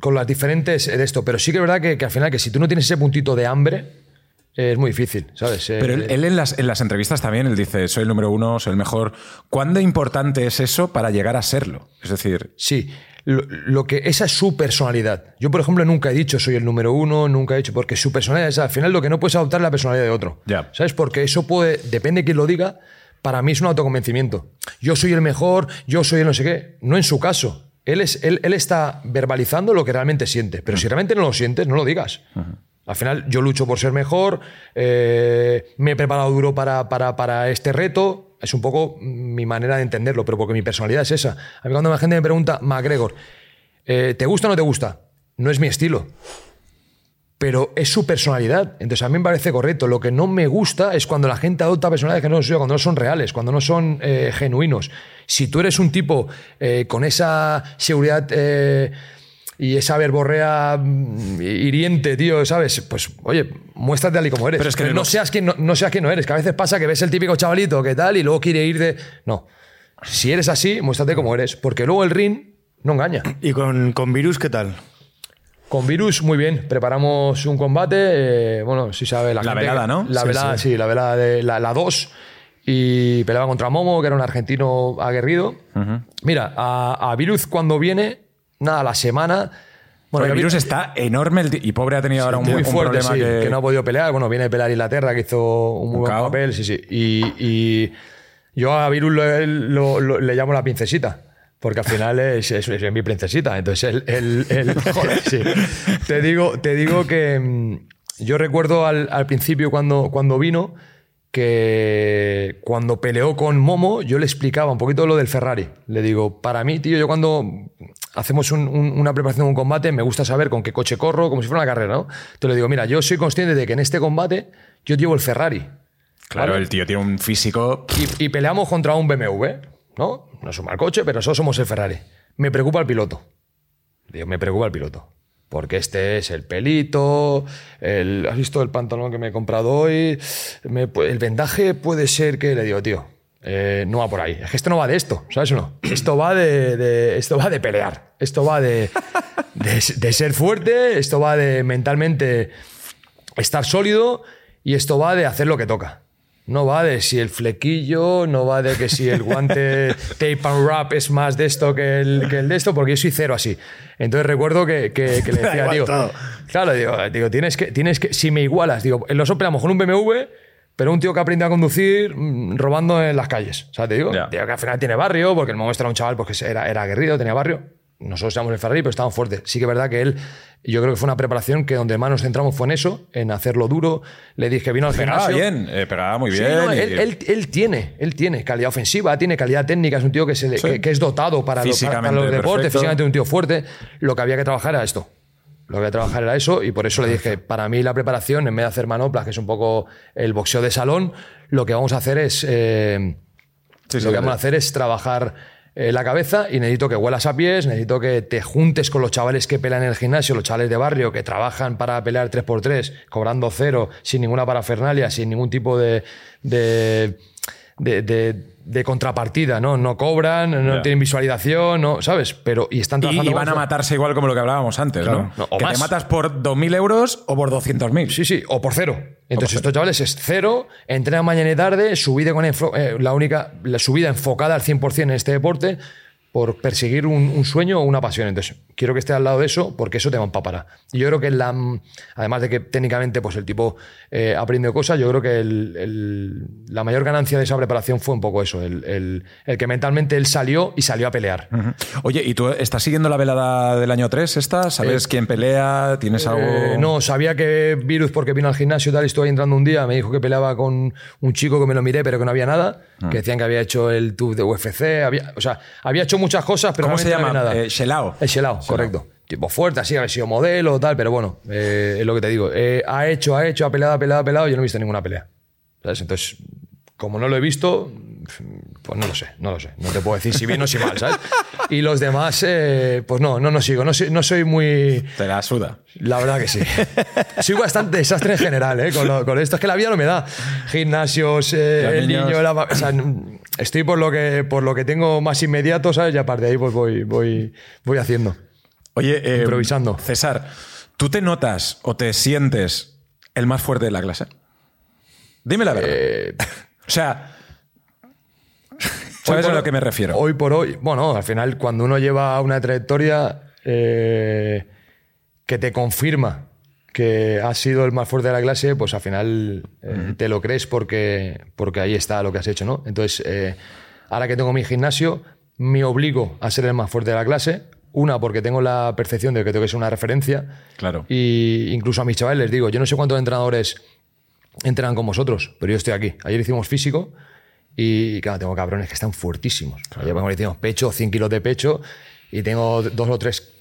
con las diferentes de esto, pero sí que es verdad que, que al final que si tú no tienes ese puntito de hambre, es muy difícil, ¿sabes? Eh, Pero él, él en, las, en las entrevistas también, él dice, soy el número uno, soy el mejor. ¿Cuándo importante es eso para llegar a serlo? Es decir, Sí, lo, lo que esa es su personalidad. Yo, por ejemplo, nunca he dicho soy el número uno, nunca he dicho, porque su personalidad es al final lo que no puedes adoptar es la personalidad de otro. Ya. ¿Sabes? Porque eso puede, depende de quién lo diga, para mí es un autoconvencimiento. Yo soy el mejor, yo soy el no sé qué. No en su caso. Él, es, él, él está verbalizando lo que realmente siente. Pero si realmente no lo sientes, no lo digas. Al final, yo lucho por ser mejor, eh, me he preparado duro para, para, para este reto. Es un poco mi manera de entenderlo, pero porque mi personalidad es esa. A mí cuando la gente me pregunta, McGregor, eh, ¿te gusta o no te gusta? No es mi estilo pero es su personalidad. Entonces a mí me parece correcto. Lo que no me gusta es cuando la gente adopta personalidades que no son cuando no son reales, cuando no son eh, genuinos. Si tú eres un tipo con esa seguridad y esa verborrea mm, hiriente, tío, ¿sabes? Pues oye, muéstrate tal y como eres. Pero es que no, no- seas quien, no, no seas quien no eres. Que a veces pasa que ves el típico chavalito que tal y luego quiere ir de... No. Si eres así, muéstrate como eres. Porque luego el ring no engaña. ¿Y con, con virus qué tal? Con Virus, muy bien. Preparamos un combate. eh, bueno, si sabe la, La gente velada, ¿no? La Sí, velada, sí. la velada de la, la 2. Y peleaba contra Momo, que era un argentino aguerrido. Mira, a, a Virus cuando viene, nada, la semana. bueno, el virus está enorme el y pobre ha tenido ahora un, muy un fuerte, problema sí, que, que... no ha podido pelear. Bueno, viene de pelear Inglaterra, que hizo un muy Un buen papel, sí, sí. Y, y yo a Virus lo- lo- lo- le llamo la princesita. Porque al final es, es- es mi princesita. Entonces, él, él- él- joder, sí. Te digo, te digo que mm, yo recuerdo al, al principio cuando, cuando vino que cuando peleó con Momo, yo le explicaba un poquito lo del Ferrari. Le digo, para mí, tío, yo cuando hacemos un- un- una preparación de un combate, me gusta saber con qué coche corro, como si fuera una carrera, ¿no? Te le digo, mira, yo soy consciente de que en este combate yo llevo el Ferrari. Claro, ¿vale? el tío tiene un físico. y, y peleamos contra un BMW, ¿no? No es un mal coche, pero nosotros somos el Ferrari. Me preocupa el piloto. Digo, me preocupa el piloto. Porque este es el pelito, el, ¿has visto el pantalón que me he comprado hoy? El vendaje puede ser que le digo, tío, eh, no va por ahí. Es que esto no va de esto, ¿sabes o no? Esto va de, esto va de pelear. Esto va de, de ser fuerte, esto va de mentalmente estar sólido y esto va de hacer lo que toca. No va de si el flequillo, no va de que si el guante tape and wrap es más de esto que el, que el de esto, porque yo soy cero así. Entonces recuerdo que, que- que le decía, todo. claro, digo, digo, tienes que, tienes que, si me igualas, digo, nosotros peleamos con un BMW, pero un tío que aprende a conducir mm, robando en las calles. O sea, te digo, tío que al final tiene barrio, porque en el momento era un chaval porque era, era aguerrido, tenía barrio. Nosotros éramos el Ferrari, pero estábamos fuertes. Sí que es verdad que él, yo creo que fue una preparación que donde más nos centramos fue en eso, en hacerlo duro. Le dije que vino al Pegaba gimnasio. bien, eh, pegaba muy Sí, bien. no, y- él, él- él tiene, él tiene calidad ofensiva, tiene calidad técnica, es un tío que, se le- Sí. que, que es dotado para, los deportes, perfecto. físicamente un tío fuerte. Lo que había que trabajar era esto. Lo que había que trabajar era eso y por eso le dije, para mí la preparación, en vez de hacer manoplas, que es un poco el boxeo de salón, lo que vamos a hacer es... eh, Sí, lo que vamos a hacer es trabajar eh, la cabeza y necesito que huelas a pies, necesito que te juntes con los chavales que pelean en el gimnasio, los chavales de barrio que trabajan para pelear 3x3, cobrando cero, sin ninguna parafernalia, sin ningún tipo de, de, de- de- de contrapartida, ¿no? No cobran, no tienen visualización, no, ¿sabes? Pero, y están trabajando y van a matarse igual como lo que hablábamos antes, Claro. ¿no? No, o que más. te matas por 2.000 euros o por 200.000. Sí, sí, o por cero. Entonces, estos chavales es cero, entrenan mañana y tarde, su vida con eh, la única, la, su vida enfocada al 100% en este deporte por perseguir un, un sueño o una pasión. Entonces, quiero que esté al lado de eso porque eso te empapará. Y yo creo que la, además de que técnicamente pues el tipo eh, ha aprendido cosas, yo creo que el- el- la mayor ganancia de esa preparación fue un poco eso, el, que mentalmente él salió y salió a pelear. Oye, ¿y tú estás siguiendo la velada del año 3 esta? ¿Sabes Eh, quién pelea? ¿Tienes algo...? Eh, no, sabía que Virus, porque vino al gimnasio y tal, y estuve ahí entrando un día, me dijo que peleaba con un chico que me lo miré, pero que no había nada, Ah. que decían que había hecho el tube de UFC, había, o sea, había hecho muchas cosas, pero ¿Cómo se llama? nada. Eh, Shelao. El Shelao, correcto. Tipo fuerte, así, haber sido modelo, tal, pero bueno, eh, es lo que te digo. Eh, ha hecho, ha hecho, ha peleado, ha peleado, ha peleado, yo no he visto ninguna pelea. ¿Sabes? Entonces, como no lo he visto, pues no lo sé, no lo sé. No te puedo decir si bien o si mal, ¿sabes? Y los demás, eh, pues no, no, no sigo. No soy, no soy muy. Te la suda. La verdad que sí. Soy bastante desastre en general, ¿eh? Con, lo- con esto. Es que la vida no me da. Gimnasios, eh, el niño, la- o sea, estoy por lo, que, por lo que tengo más inmediato, ¿sabes? Y aparte de ahí, pues voy, voy, voy haciendo. Oye, eh, Improvisando. César, ¿tú te notas o te sientes el más fuerte de la clase? Dime la verdad. Eh, o sea, ¿sabes por- a lo que me refiero? Hoy por hoy, bueno, al final, cuando uno lleva una trayectoria eh, que te confirma que has sido el más fuerte de la clase, pues al final eh, te lo crees porque, porque ahí está lo que has hecho, ¿no? Entonces, eh, ahora que tengo mi gimnasio, me obligo a ser el más fuerte de la clase. Una, porque tengo la percepción de que tengo que ser una referencia. Claro. Y incluso a mis chavales les digo, yo no sé cuántos entrenadores entrenan con vosotros, pero yo estoy aquí. Ayer hicimos físico y, claro, tengo cabrones que están fuertísimos. Ayer como hicimos pecho, 100 kilos de pecho y tengo dos o tres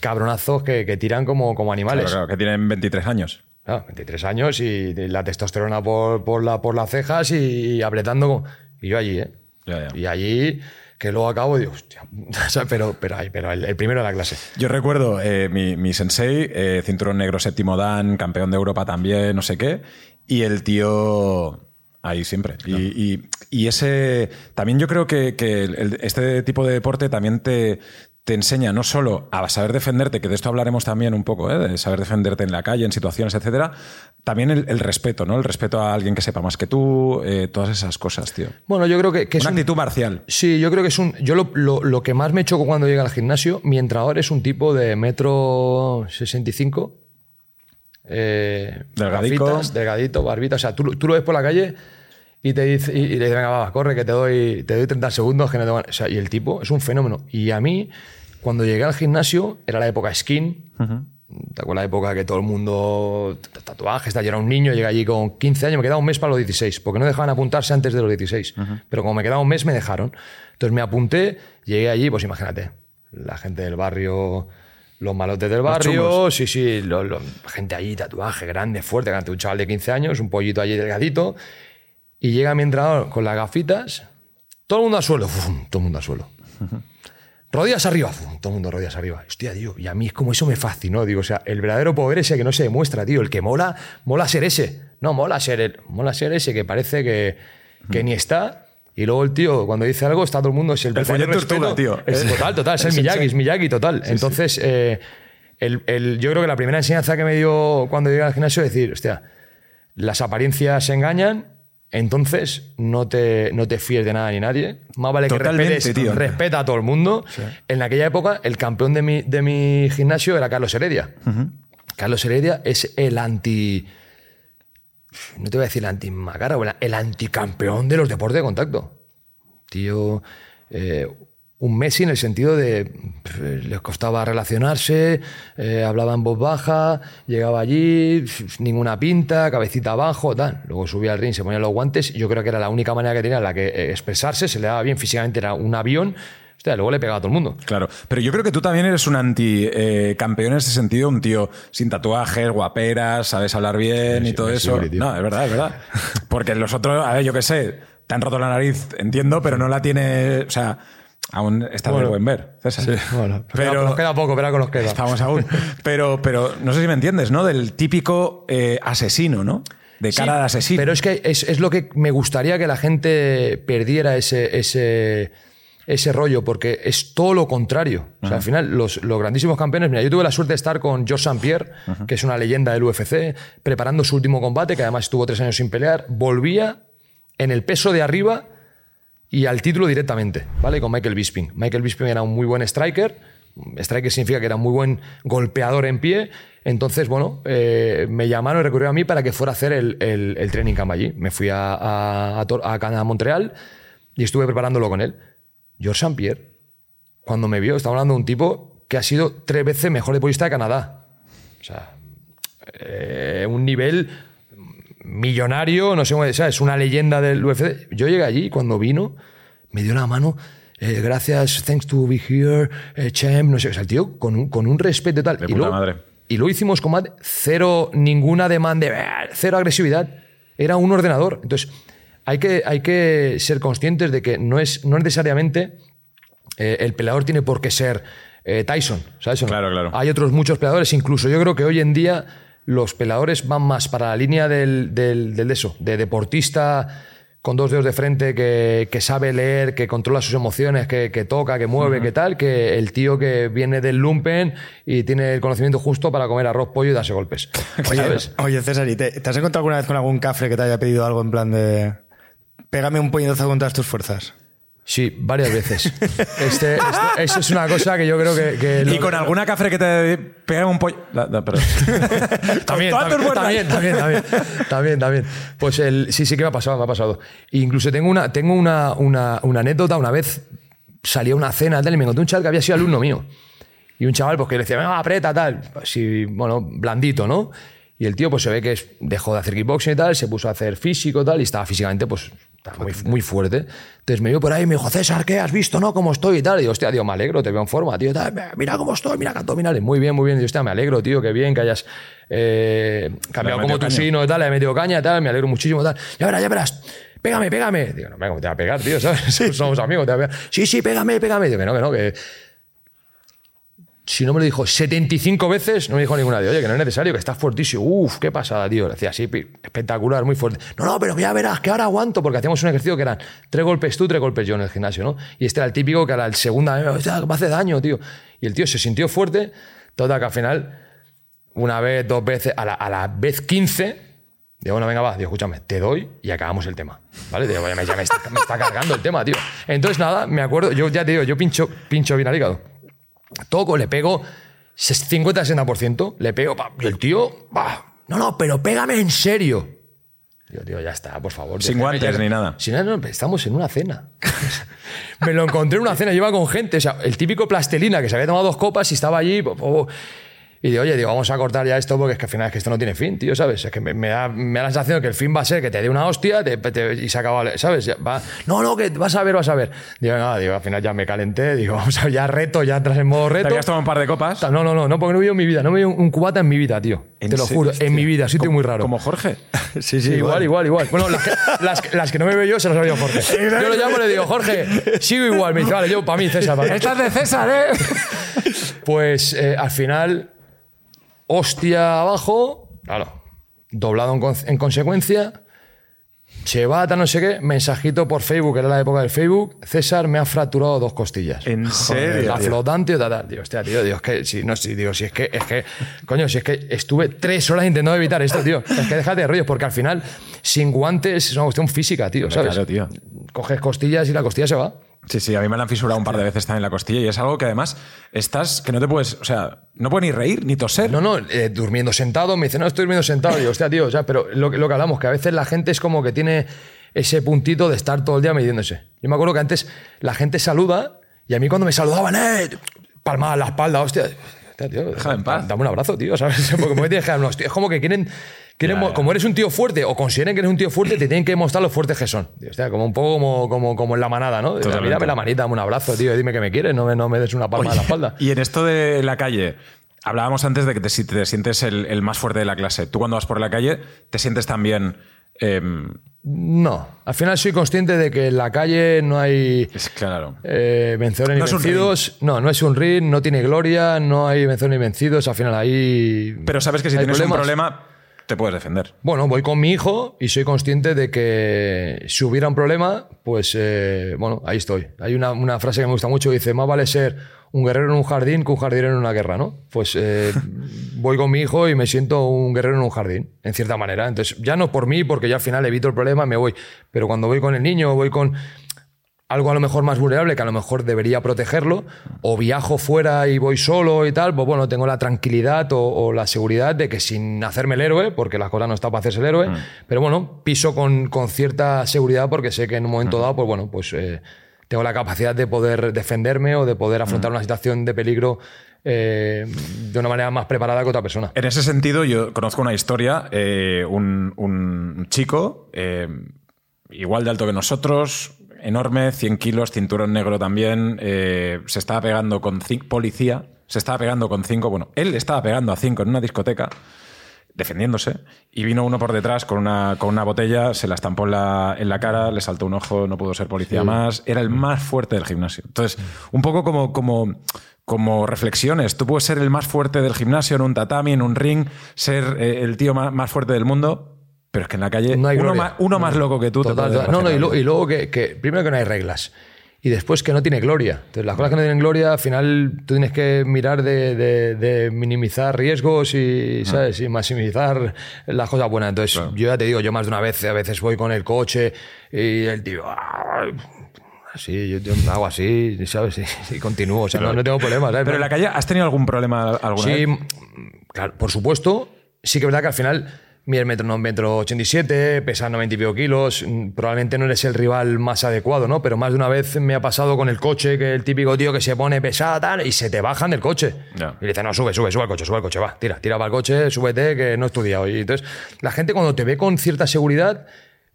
cabronazos que, que tiran como, como animales. Claro, claro, que tienen 23 años. Claro, 23 años y la testosterona por, por, la, por las cejas y, apretando. como- Y yo allí, ¿eh? Ya, ya. Y allí, que luego acabo y digo, hostia, o sea, pero, pero, pero el, el primero de la clase. Yo recuerdo eh, mi, mi sensei, eh, cinturón negro séptimo Dan, campeón de Europa también, no sé qué, y el tío ahí siempre. Y, y- y ese. También yo creo que, que el- este tipo de deporte también te, te enseña no solo a saber defenderte, que de esto hablaremos también un poco, ¿eh? de saber defenderte en la calle, en situaciones, etcétera, también el, el respeto, ¿no? El respeto a alguien que sepa más que tú, eh, todas esas cosas, tío. Bueno, yo creo que, que es Una un- actitud marcial. Sí, yo creo que es un. Yo lo, lo- lo que más me choco cuando llega al gimnasio, mi entrenador es un tipo de metro 65. Eh, Delgadico. gafitas, delgadito, barbita. O sea, tú, tú lo ves por la calle y te dice, y, y le dice, venga, va, corre, que te doy, te doy 30 segundos, que no te van-". O sea, y el tipo es un fenómeno. Y a mí, cuando llegué al gimnasio, era la época skin. ¿Te acuerdas la época que todo el mundo tatuajes? Yo era un niño, llegué allí con 15 años, me quedaba un mes para los 16, porque no dejaban apuntarse antes de los 16. Pero como me quedaba un mes, me dejaron. Entonces me apunté, llegué allí, pues imagínate, La gente del barrio, los malotes del barrio, sí, sí, lo- lo- gente allí, tatuaje grande, fuerte, un chaval de 15 años, un pollito allí delgadito, y llega mi entrenador con las gafitas, todo el mundo al suelo, ¡fum! todo el mundo al suelo. Rodillas arriba, ¡fum! todo el mundo rodillas arriba. Hostia, tío, y a mí es como eso me fascinó, digo, o sea, el verdadero poder ese que no se demuestra, tío, el que mola, mola ser ese, no mola ser el, mola ser ese que parece que, que ni está. Y luego el tío, cuando dice algo, está todo el mundo, es el, El respeto. tío. Es total, total, es el Miyagi, es Miyagi total. Entonces, eh, el- el- yo creo que la primera enseñanza que me dio cuando llegué al gimnasio es decir, hostia, las apariencias engañan, entonces no te, no te fíes de nada ni nadie. Más vale que respetes, tío. respeta a todo el mundo. En aquella época, el campeón de mi, de mi gimnasio era Carlos Heredia. Carlos Heredia es el anti. No te voy a decir el anti-macara, el anticampeón de los deportes de contacto. Tío, eh, un Messi en el sentido de pff, les costaba relacionarse, eh, hablaba en voz baja, llegaba allí, ninguna pinta, cabecita abajo, tal. Luego subía al ring, se ponía los guantes. y Yo creo que era la única manera que tenía en la que eh, expresarse, se le daba bien físicamente, era un avión. Hostia, luego le pegaba a todo el mundo. Claro, pero yo creo que tú también eres un anti-campeón en ese sentido, un tío sin tatuajes, guaperas, sabes hablar bien y todo sí, eso. sí, no, es verdad, es verdad. Porque los otros, a ver, yo qué sé, te han roto la nariz, entiendo, pero no la tiene, o sea, aún está de Bueno, buen ver, César. Bueno, pero pero nos queda poco, verá con nos queda. estamos aún. Pero, pero no sé si me entiendes, ¿no? Del típico eh, asesino, ¿no? De cara Sí, al asesino. Pero es que es, es lo que me gustaría que la gente perdiera ese, ese, ese rollo, porque es todo lo contrario. O sea, al final, los, los grandísimos campeones. Mira, yo tuve la suerte de estar con George St. Pierre, que es una leyenda del UFC, preparando su último combate, que además estuvo tres años sin pelear. Volvía en el peso de arriba y al título directamente, ¿vale? Con Michael Bisping. Michael Bisping era un muy buen striker. Striker significa que era un muy buen golpeador en pie. Entonces, bueno, eh, me llamaron y recurrieron a mí para que fuera a hacer el, el- el training camp allí. Me fui a, a, a a Montreal y estuve preparándolo con él. George St. Pierre, cuando me vio, estaba hablando de un tipo que ha sido tres veces mejor deportista de Canadá. O sea, eh, un nivel millonario, no sé cómo decir, es una leyenda del UFC. Yo llegué allí y cuando vino, me dio la mano. eh, gracias, thanks to be here, eh, champ, no sé, o sea, el tío con un, con un respeto y tal. De y, puta luego, madre. y luego hicimos combate, cero, ninguna demanda, de, cero agresividad. Era un ordenador. Entonces, hay que, hay que ser conscientes de que no es, no necesariamente eh, el peleador tiene por qué ser eh, Tyson, ¿sabes? Claro, claro. Hay otros muchos peleadores, incluso yo creo que hoy en día los peleadores van más para la línea del, del, del de eso, de deportista con dos dedos de frente que, que sabe leer, que controla sus emociones, que, que toca, que mueve, que tal, que el tío que viene del lumpen y tiene el conocimiento justo para comer arroz, pollo y darse golpes. Oye, ¿Sabes? oye, César, ¿y te, te has encontrado alguna vez con algún cafre que te haya pedido algo en plan de. Pégame un puñetazo con todas tus fuerzas? Sí, varias veces. Este, este- eso es una cosa que yo creo que... que Y con alguna cafre que te pega un pollo. Da- da, perdón. También, también, también, también, también, también, también. Pues el, sí, sí que me ha pasado, me ha pasado. Incluso tengo una, tengo una, una, una anécdota. Una vez salí a una cena tal, y me encontré un chaval que había sido alumno mío. Y un chaval pues, que le decía, venga, aprieta, tal. Así, bueno, blandito, ¿no? Y el tío pues se ve que dejó de hacer kickboxing y tal, se puso a hacer físico y tal, y estaba físicamente pues estaba muy, muy fuerte. Entonces me vio por ahí y me dijo, César, ¿qué has visto, no? ¿Cómo estoy y tal? Y digo, hostia, tío, me alegro, te veo en forma, tío. tal, mira cómo estoy, mira que abdominales. Muy bien, muy bien. Y digo, hostia, me alegro, tío, qué bien que hayas eh, cambiado como tu sino y tal, le he metido caña y tal, me alegro muchísimo y tal. Ya verás, ya verás. Pégame, pégame. Digo, no, venga, ¿cómo te va a pegar, tío? ¿Sabes? Somos amigos, te va a pegar. Sí, sí, pégame, pégame. Digo, que no, que no, que si no me lo dijo 75 veces, no me dijo ninguna de, oye, que no es necesario, que estás fuertísimo. Uf, qué pasada, tío. Le decía, sí, pi- espectacular, muy fuerte. No, no, pero ya verás, que ahora aguanto, porque hacíamos un ejercicio que eran tres golpes tú, tres golpes yo en el gimnasio, ¿no? Y este era el típico que a la segunda "Hostia, me hace daño, tío. Y el tío se sintió fuerte, toda que al final, una vez, dos veces, a la, a la vez 15, digo, bueno, venga, va, digo, escúchame, te doy y acabamos el tema. ¿Vale? Digo, "Vaya, ya me está, me está cargando el tema, tío. Entonces, nada, me acuerdo, yo ya te digo, yo pincho, pincho bien al hígado toco, le pego 50-60%, le pego, pa, y el tío, no, no, pero pégame en serio. Digo, tío, ya está, por favor. Sin guantes ya- ni nada. Sin nada, no, estamos en una cena. Me lo encontré en una cena, lleva con gente, o sea, el típico plastelina que se había tomado dos copas y estaba allí. po- po- Y digo, oye, digo, vamos a cortar ya esto porque es que al final es que esto no tiene fin, tío, ¿sabes? Es que me, me da, me da la sensación de que el fin va a ser que te dé una hostia te- te- y se acaba, ¿sabes? Va, no, no, que vas a ver, vas a ver. Digo, nada, digo, al final ya me calenté, digo, vamos a ver, ya reto, ya entras en modo ¿Te reto. habías tomado un par de copas? No, no, no, no, porque no he bebido en mi vida, no he bebido un cubata en mi vida, tío. ¿En Te lo juro, Hostia. en mi vida, sitio muy raro. Como Jorge. Sí, Sí, igual, igual, igual. Bueno, las que, las, las que no me veo yo se las ha oído Jorge. Yo lo llamo y le digo, Jorge, sigo igual. Me dice, vale, yo para mí, César. para mí. Esta es de César, ¿eh? Pues eh, al final, hostia abajo, claro, doblado en, en consecuencia, chevata, no sé qué, mensajito por Facebook, era la época del Facebook, César me ha fracturado dos costillas. ¿En serio? La tío? flotante o tal. Digo, hostia, tío, digo, es que, si, no, si, digo, si es que, es que, coño, si es que estuve tres horas intentando evitar esto, tío. Es que déjate de rollos, porque al final, sin guantes, es una cuestión física, tío, ¿sabes? Claro, tío. Coges costillas y la costilla se va. Sí, sí, a mí me la han fisurado un par de veces también la costilla y es algo que además estás que no te puedes, o sea, no puedes ni reír ni toser. No, no, eh, durmiendo sentado, me dice, no, estoy durmiendo sentado. Y digo, hostia, tío, o sea, pero lo, que- lo que hablamos, que a veces la gente es como que tiene ese puntito de estar todo el día midiéndose. Yo me acuerdo que antes la gente saluda y a mí cuando me saludaban, eh, palmada en la espalda, hostia. hostia, tío, Déjame en paz. Dame un abrazo, tío, ¿sabes? Porque me tienes que dar. Es como que quieren, quieren como eres un tío fuerte o consideren que eres un tío fuerte, te tienen que mostrar lo fuertes que son. Tío, hostia, como un poco como, como, como en la manada, ¿no? Totalmente. Mírame la manita, dame un abrazo, tío, y dime que me quieres, no me, no me des una palma en la espalda. Y en esto de la calle, hablábamos antes de que te, te sientes el, el más fuerte de la clase. Tú cuando vas por la calle, te sientes también... em, No, al final soy consciente de que en la calle no hay es claro. eh, vencedores No ni vencidos. No, no es un ring, no tiene gloria, no hay vencedores ni vencidos. Al final ahí. Pero sabes que si tienes un problema, te puedes defender. Bueno, voy con mi hijo y soy consciente de que si hubiera un problema, pues eh, bueno, ahí estoy. Hay una, una frase que me gusta mucho que dice: Más vale ser un guerrero en un jardín que un jardinero en una guerra, ¿no? Pues eh, voy con mi hijo y me siento un guerrero en un jardín, en cierta manera. Entonces, ya no por mí, porque ya al final evito el problema, me voy. Pero cuando voy con el niño, voy con algo a lo mejor más vulnerable que a lo mejor debería protegerlo, o viajo fuera y voy solo y tal, pues bueno, tengo la tranquilidad o, o la seguridad de que sin hacerme el héroe, porque la cosa no está para hacerse el héroe, pero bueno, piso con, con cierta seguridad porque sé que en un momento dado, pues bueno, pues eh, tengo la capacidad de poder defenderme o de poder afrontar una situación de peligro eh, de una manera más preparada que otra persona. En ese sentido, yo conozco una historia, eh, un, un chico, igual de alto que nosotros, enorme, 100 kilos, cinturón negro también, eh, se estaba pegando con cinco, policía, se estaba pegando con cinco, bueno, él estaba pegando a cinco en una discoteca, defendiéndose, y vino uno por detrás con una, con una botella, se la estampó en la, en la cara, le saltó un ojo, no pudo ser policía más, era el más fuerte del gimnasio. Entonces, un poco como, como, como reflexiones, tú puedes ser el más fuerte del gimnasio en un tatami, en un ring, ser eh, el tío más, más fuerte del mundo, pero es que en la calle No hay uno, más, uno más loco que tú Total, total. No, no, y, lo- y luego que, que primero que no hay reglas. Y después que no tiene gloria. Entonces, las cosas que no tienen gloria, al final tú tienes que mirar de, de- de minimizar riesgos y, ¿sabes? y maximizar las cosas buenas. Entonces, yo ya te digo, yo más de una vez, a veces voy con el coche y el tío. "Ay", Así, yo, yo hago así, ¿sabes? Y, y continúo. O sea, no, no tengo problemas. ¿sabes? Pero en la calle, ¿has tenido algún problema alguna Sí, vez? claro, por supuesto. Sí que es verdad que al final mide metro, no, metro 87, pesa 90 y pico kilos. mm, Probablemente no eres el rival más adecuado, ¿no? Pero más de una vez me ha pasado con el coche, que el típico tío que se pone pesada tal, y se te bajan del coche. Y le dicen, no, sube, sube, sube al coche, sube al coche, va, tira, tira para el coche, súbete, que no he estudiado. Y entonces, la gente cuando te ve con cierta seguridad.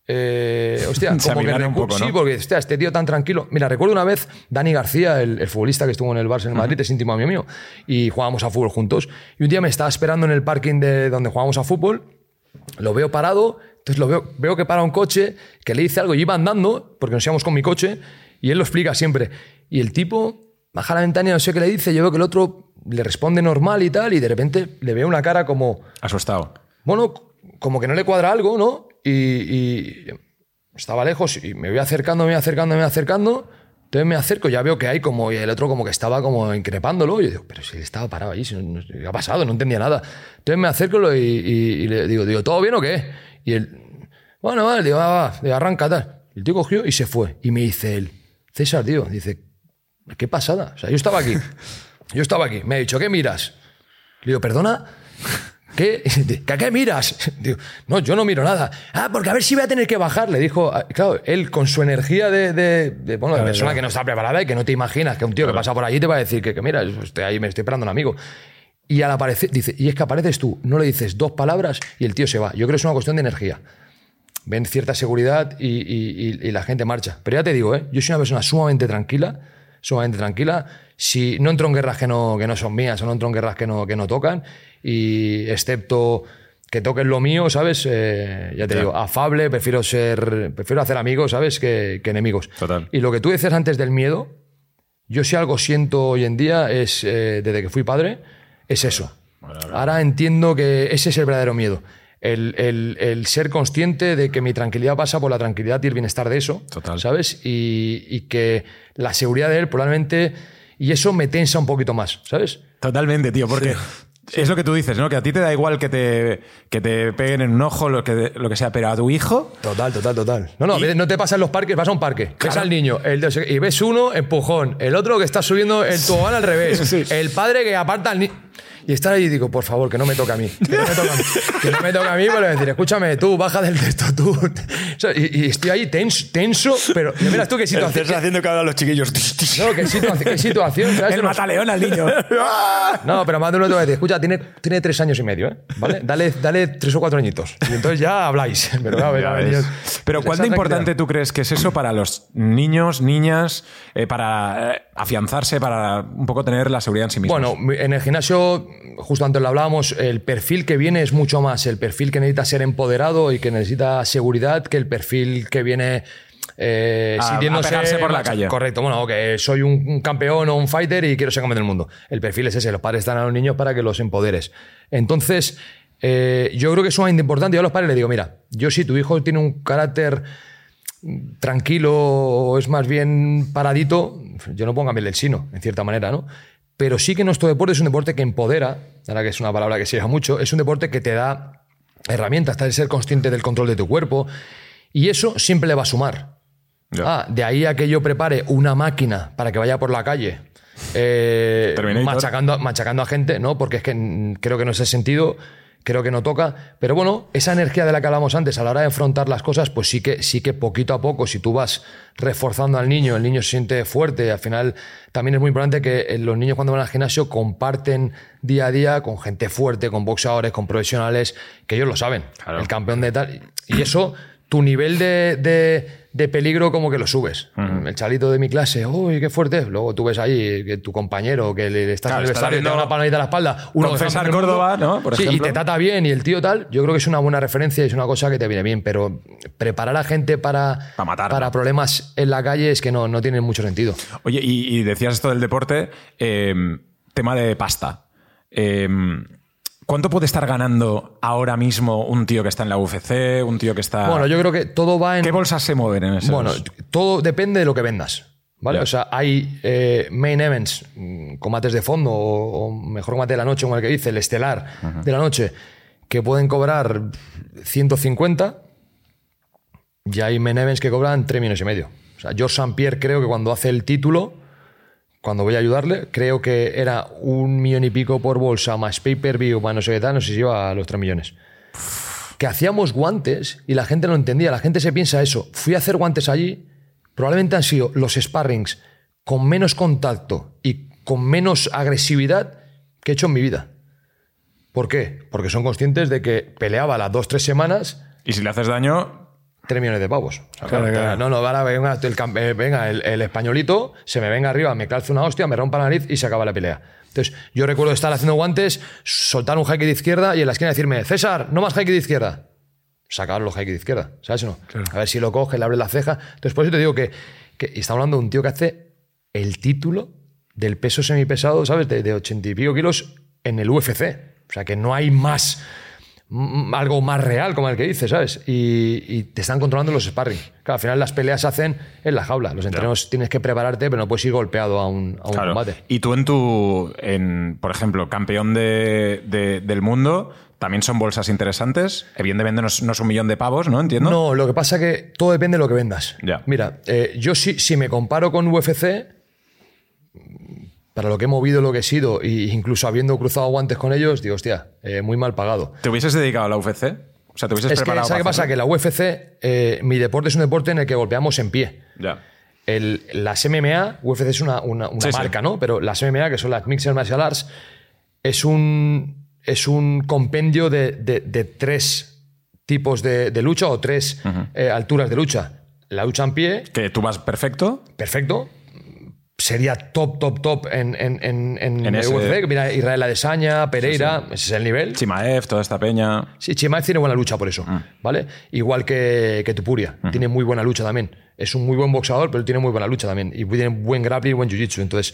Eh, hostia, como que un poco, ¿no? Sí, porque hostia, este tío tan tranquilo. Mira, recuerdo una vez Dani García, el, el futbolista que estuvo en el Barça en Madrid, es íntimo amigo mío, y jugábamos a fútbol juntos. Y un día me estaba esperando en el parking de donde jugábamos a fútbol, lo veo parado, entonces lo veo, veo que para un coche, que le dice algo y iba andando, porque nos íbamos con mi coche, y él lo explica siempre. Y el tipo baja la ventana y no sé qué le dice, yo veo que el otro le responde normal y tal, y de repente le veo una cara como, Asustado. bueno, como que no le cuadra algo, ¿no? Y, y estaba lejos y me voy acercando, me voy acercando, me voy acercando. Entonces me acerco, ya veo que hay como, y el otro como que estaba como increpándolo. Y yo digo, pero si él estaba parado allí, si no- ¿qué ha pasado? No entendía nada. Entonces me acerco y, y- y le digo, digo, ¿todo bien o qué? Y él, bueno, vale, digo, va, va, arranca, tal. El tío cogió y se fue. Y me dice él, César, tío, dice, qué pasada. O sea, yo estaba aquí, yo estaba aquí, me ha dicho, ¿qué miras? Le digo, perdona, ¿qué? ¿Que ¿A qué miras? Digo, no, yo no miro nada. Ah, porque a ver si voy a tener que bajar. Le dijo, ah, claro, él con su energía de, de- de, bueno, de persona que no está preparada y que no te imaginas que un tío que pasa por allí te va a decir que, que mira, estoy ahí, me estoy esperando un amigo. Y al aparecer, dice, y es que apareces tú, no le dices dos palabras y el tío se va. Yo creo que es una cuestión de energía. Ven cierta seguridad y, y- y- y la gente marcha. Pero ya te digo, ¿eh? yo soy una persona sumamente tranquila, sumamente tranquila. Si no entro en guerras que no, que no son mías o no entro en guerras que no, que no tocan, y excepto que toquen lo mío, ¿sabes? Eh, ya te Ya. digo, afable, prefiero ser, prefiero hacer amigos, ¿sabes? Que, que enemigos. Total. Y lo que tú decías antes del miedo, yo si algo siento hoy en día es, eh, desde que fui padre, es eso. Ahora entiendo que ese es el verdadero miedo. El, el- el ser consciente de que mi tranquilidad pasa por la tranquilidad y el bienestar de eso. Total. ¿Sabes? Y, y que la seguridad de él probablemente... Y eso me tensa un poquito más, ¿sabes? Totalmente, tío, porque es lo que tú dices, ¿no? Que a ti te da igual que te, que te peguen en un ojo, lo que, lo que sea, pero a tu hijo. Total, total, total. No, no, no te pasa en los parques, vas a un parque, ves al niño, el de- y ves uno, empujón, el otro que está subiendo el tobogán al revés, Sí. el padre que aparta al niño. Y estar ahí y digo, por favor, que no me toque a mí. Que no me toque a mí. Que no me toque a mí, pero decir, escúchame, tú, baja del texto, tú. O sea, y, y estoy ahí tenso, tenso pero ya verás tú qué situación. Estás haciendo que ahora los chiquillos. No, qué situación, qué situación. ¿sabes? El mataleón al niño. No, pero más de uno te va a decir, escucha, tiene, tiene tres años y medio, ¿eh? ¿Vale? Dale, dale tres o cuatro añitos. Y entonces ya habláis. Pero. Pero ¿cuánto importante tú crees que es eso para los niños, niñas, eh, para eh, afianzarse, para un poco tener la seguridad en sí mismos? Bueno, en el gimnasio, justo antes lo hablábamos, el perfil que viene es mucho más el perfil que necesita ser empoderado y que necesita seguridad que el perfil que viene eh, A- sintiéndose a por la calle. Correcto, bueno, que soy un, un campeón o un fighter y quiero ser campeón del mundo. El perfil es ese, los padres están a los niños para que los empoderes. Entonces, eh, yo creo que es sumamente importante. Yo a los padres les digo, mira, yo si tu hijo tiene un carácter tranquilo o es más bien paradito, yo no pongo cambiarle el sino, en cierta manera, ¿no? Pero sí que nuestro deporte es un deporte que empodera, ahora que es una palabra que se lleva mucho, es un deporte que te da herramientas, te de ser consciente del control de tu cuerpo, y eso siempre le va a sumar. Ah, de ahí a que yo prepare una máquina para que vaya por la calle. eh, machacando, machacando a gente, ¿no? Porque es que creo que no es el sentido, creo que no toca. Pero bueno, esa energía de la que hablamos antes, a la hora de enfrentar las cosas, pues sí que, sí que poquito a poco, si tú vas reforzando al niño, el niño se siente fuerte. Al final, también es muy importante que eh, los niños cuando van al gimnasio comparten día a día con gente fuerte, con boxeadores, con profesionales, que ellos lo saben. Claro. El campeón de tal. Y eso, tu nivel de, de- de peligro como que lo subes. El chalito de mi clase, uy, qué fuerte. es". Luego tú ves ahí que tu compañero, que le estás Claro, está te da una palmadita a la espalda. Uno con que es César campeón del mundo. Córdoba, ¿no? Por sí, y te trata bien y el tío tal. Yo creo que es una buena referencia y es una cosa que te viene bien. Pero preparar a gente para, Pa' matarla. para problemas en la calle es que no, no tiene mucho sentido. Oye, y, y decías esto del deporte, eh, tema de pasta. Eh, ¿Cuánto puede estar ganando ahora mismo un tío que está en la UFC, un tío que está... Bueno, yo creo que todo va en. ¿Qué bolsas se mueven en eso? Bueno, todo depende de lo que vendas. ¿Vale? O sea, hay eh, main events, mm, combates de fondo o, o mejor combate de la noche, como el que dice, el estelar de la noche, que pueden cobrar 150 y hay main events que cobran 3 millones y medio. O sea, George St. Pierre creo que cuando hace el título, cuando voy a ayudarle, creo que era un millón y pico por bolsa, más pay-per-view, más no sé qué tal, no sé si iba a los 3 millones que hacíamos guantes y la gente no entendía. La gente se piensa eso. Fui a hacer guantes allí, probablemente han sido los sparrings con menos contacto y con menos agresividad que he hecho en mi vida. ¿Por qué? Porque son conscientes de que peleaba las dos, tres semanas, Y si le haces daño, 3 millones de pavos. O sea, Claro, claro. No, no, ahora venga, el, eh, venga el, el españolito, se me venga arriba, me calce una hostia, me rompa la nariz y se acaba la pelea. Entonces, yo recuerdo estar haciendo guantes, soltar un jaque de izquierda y en la esquina decirme, César, no más jaque de izquierda. Sacar los jaques de izquierda, ¿sabes o no? A ver si lo coge, le abre la ceja. Entonces, por eso te digo que, que estamos hablando de un tío que hace el título del peso semipesado, ¿sabes? De, de 80 y pico kilos en el UFC. O sea, que no hay más algo más real, como el que dices, ¿sabes? Y, y te están controlando los sparring. Claro, al final las peleas se hacen en la jaula. Los entrenos tienes que prepararte, pero no puedes ir golpeado a un, a un claro. combate. Y tú en tu, en, por ejemplo, campeón de, de- del mundo, también son bolsas interesantes. Evidentemente no es, no es un millón de pavos, ¿no? Entiendo. No, lo que pasa que todo depende de lo que vendas. Ya. Mira, eh, yo si, si me comparo con UFC, para lo que he movido, lo que he sido, e incluso habiendo cruzado guantes con ellos, digo, hostia, eh, muy mal pagado. ¿Te hubieses dedicado a la UFC? O sea, ¿te hubieses Es que, preparado ¿sabes qué pasa? Que la UFC, eh, mi deporte es un deporte en el que golpeamos en pie. Ya. El, las MMA, UFC es una, una- una Sí, sí. marca, ¿no? Pero las MMA, que son las Mixed Martial Arts, es un, es un compendio de, de- de tres tipos de, de lucha o tres eh, alturas de lucha. La lucha en pie, Que tú vas perfecto. perfecto. Sería top, top, top en, en, en, en En el ese- UFC. Mira, Israel Adesanya, Pereira, ese es el nivel. Chimaev, toda esta peña. Sí, Chimaev tiene buena lucha por eso, Mm. ¿vale? Igual que, que Tupuria, tiene muy buena lucha también. Es un muy buen boxeador, pero tiene muy buena lucha también. Y tiene buen grappling y buen jiu-jitsu. Entonces,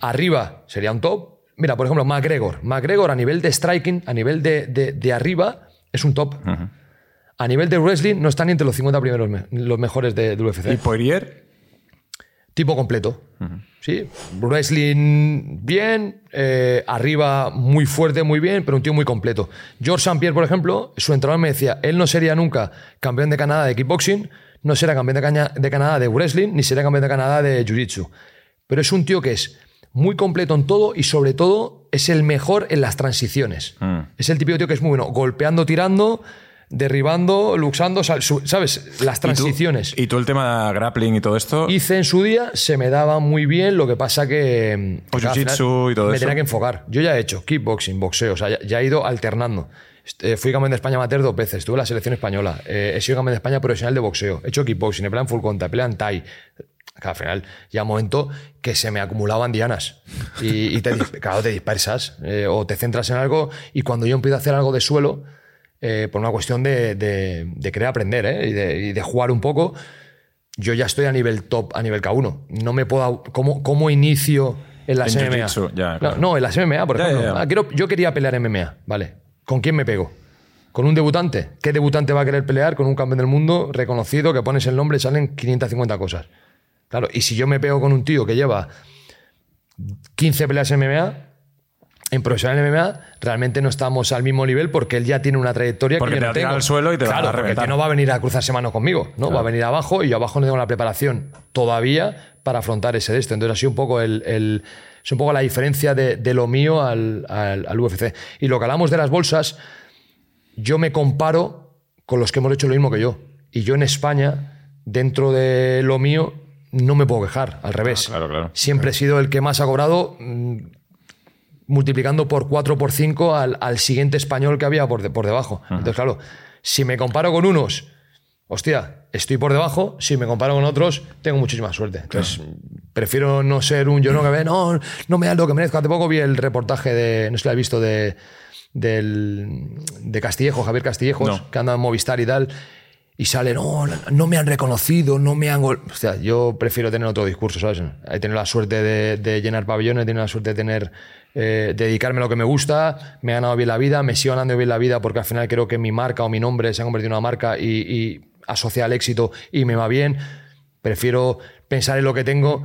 arriba sería un top. Mira, por ejemplo, McGregor. McGregor a nivel de striking, a nivel de, de- de arriba, es un top. A nivel de wrestling, no están ni entre los 50 primeros me- los mejores de, del UFC. Y Poirier, Tipo completo. Sí. Wrestling bien, eh, arriba muy fuerte, muy bien, pero un tío muy completo. George St. Pierre, por ejemplo, su entrenador me decía, él no sería nunca campeón de Canadá de kickboxing, no será campeón de, caña- de Canadá de wrestling, ni será campeón de Canadá de jiu-jitsu. Pero es un tío que es muy completo en todo y sobre todo es el mejor en las transiciones. Es el típico tío que es muy bueno, golpeando, tirando, derribando, luxando, ¿sabes? Las ¿Y tú- transiciones Y tú el tema grappling y todo esto. hice en su día, se me daba muy bien, lo que pasa que... O que al jiu-jitsu y todo Me eso. tenía que enfocar. Yo ya he hecho kickboxing, boxeo, o sea, ya, ya he ido alternando. Este, fui campeón de España amateur dos veces, estuve en la selección española, eh, he sido campeón de España profesional de boxeo, he hecho kickboxing, he peleado en full contact, he peleado en Thai. Que al final ya un momento que se me acumulaban dianas y, y te, claro, te dispersas eh, o te centras en algo y cuando yo empiezo a hacer algo de suelo, eh, por una cuestión de, de- de querer aprender eh, y, de, y de jugar un poco, yo ya estoy a nivel top, a nivel K1. No me puedo. ¿Cómo, cómo inicio en las En MMA? ya, no, claro. no, en las MMA, por ejemplo. ya, ya. Ah, quiero- yo quería pelear MMA, ¿vale? ¿Con quién me pego? ¿Con un debutante? ¿Qué debutante va a querer pelear con un campeón del mundo reconocido que pones el nombre y salen 550 cosas? Claro, y si yo me pego con un tío que lleva 15 peleas en MMA, en profesional MMA, realmente no estamos al mismo nivel porque él ya tiene una trayectoria Porque que yo te no va a tirar tengo. al suelo y te va a porque no va a venir a cruzarse manos conmigo, ¿no? Va a venir abajo y yo abajo no tengo la preparación todavía para afrontar ese de esto. Entonces sido un poco el, el- es un poco la diferencia de, de lo mío al, al- al UFC. Y lo que hablamos de las bolsas, yo me comparo con los que hemos hecho lo mismo que yo. Y yo en España, dentro de lo mío, no me puedo quejar, al revés. claro, claro. Siempre he sido el que más ha cobrado, mm, multiplicando por 4 por 5 al, al siguiente español que había por, de- por debajo. Entonces, claro, si me comparo con unos, hostia, estoy por debajo, si me comparo con otros, tengo muchísima suerte. Entonces, prefiero no ser un yo no que ve, no, no me da lo que merezco. Hace poco vi el reportaje de, no sé si lo has visto, de, del, de Castillejo, Javier Castillejos, No. que anda en Movistar y tal. Y sale, no, no me han reconocido, no me han... gol-". O sea, yo prefiero tener otro discurso, ¿sabes? He tenido la suerte de, de llenar pabellones, he tenido la suerte de tener... eh, dedicarme a lo que me gusta, me he ganado bien la vida, me sigo ganando bien la vida porque al final creo que mi marca o mi nombre se ha convertido en una marca y, y asocia al éxito y me va bien. Prefiero pensar en lo que tengo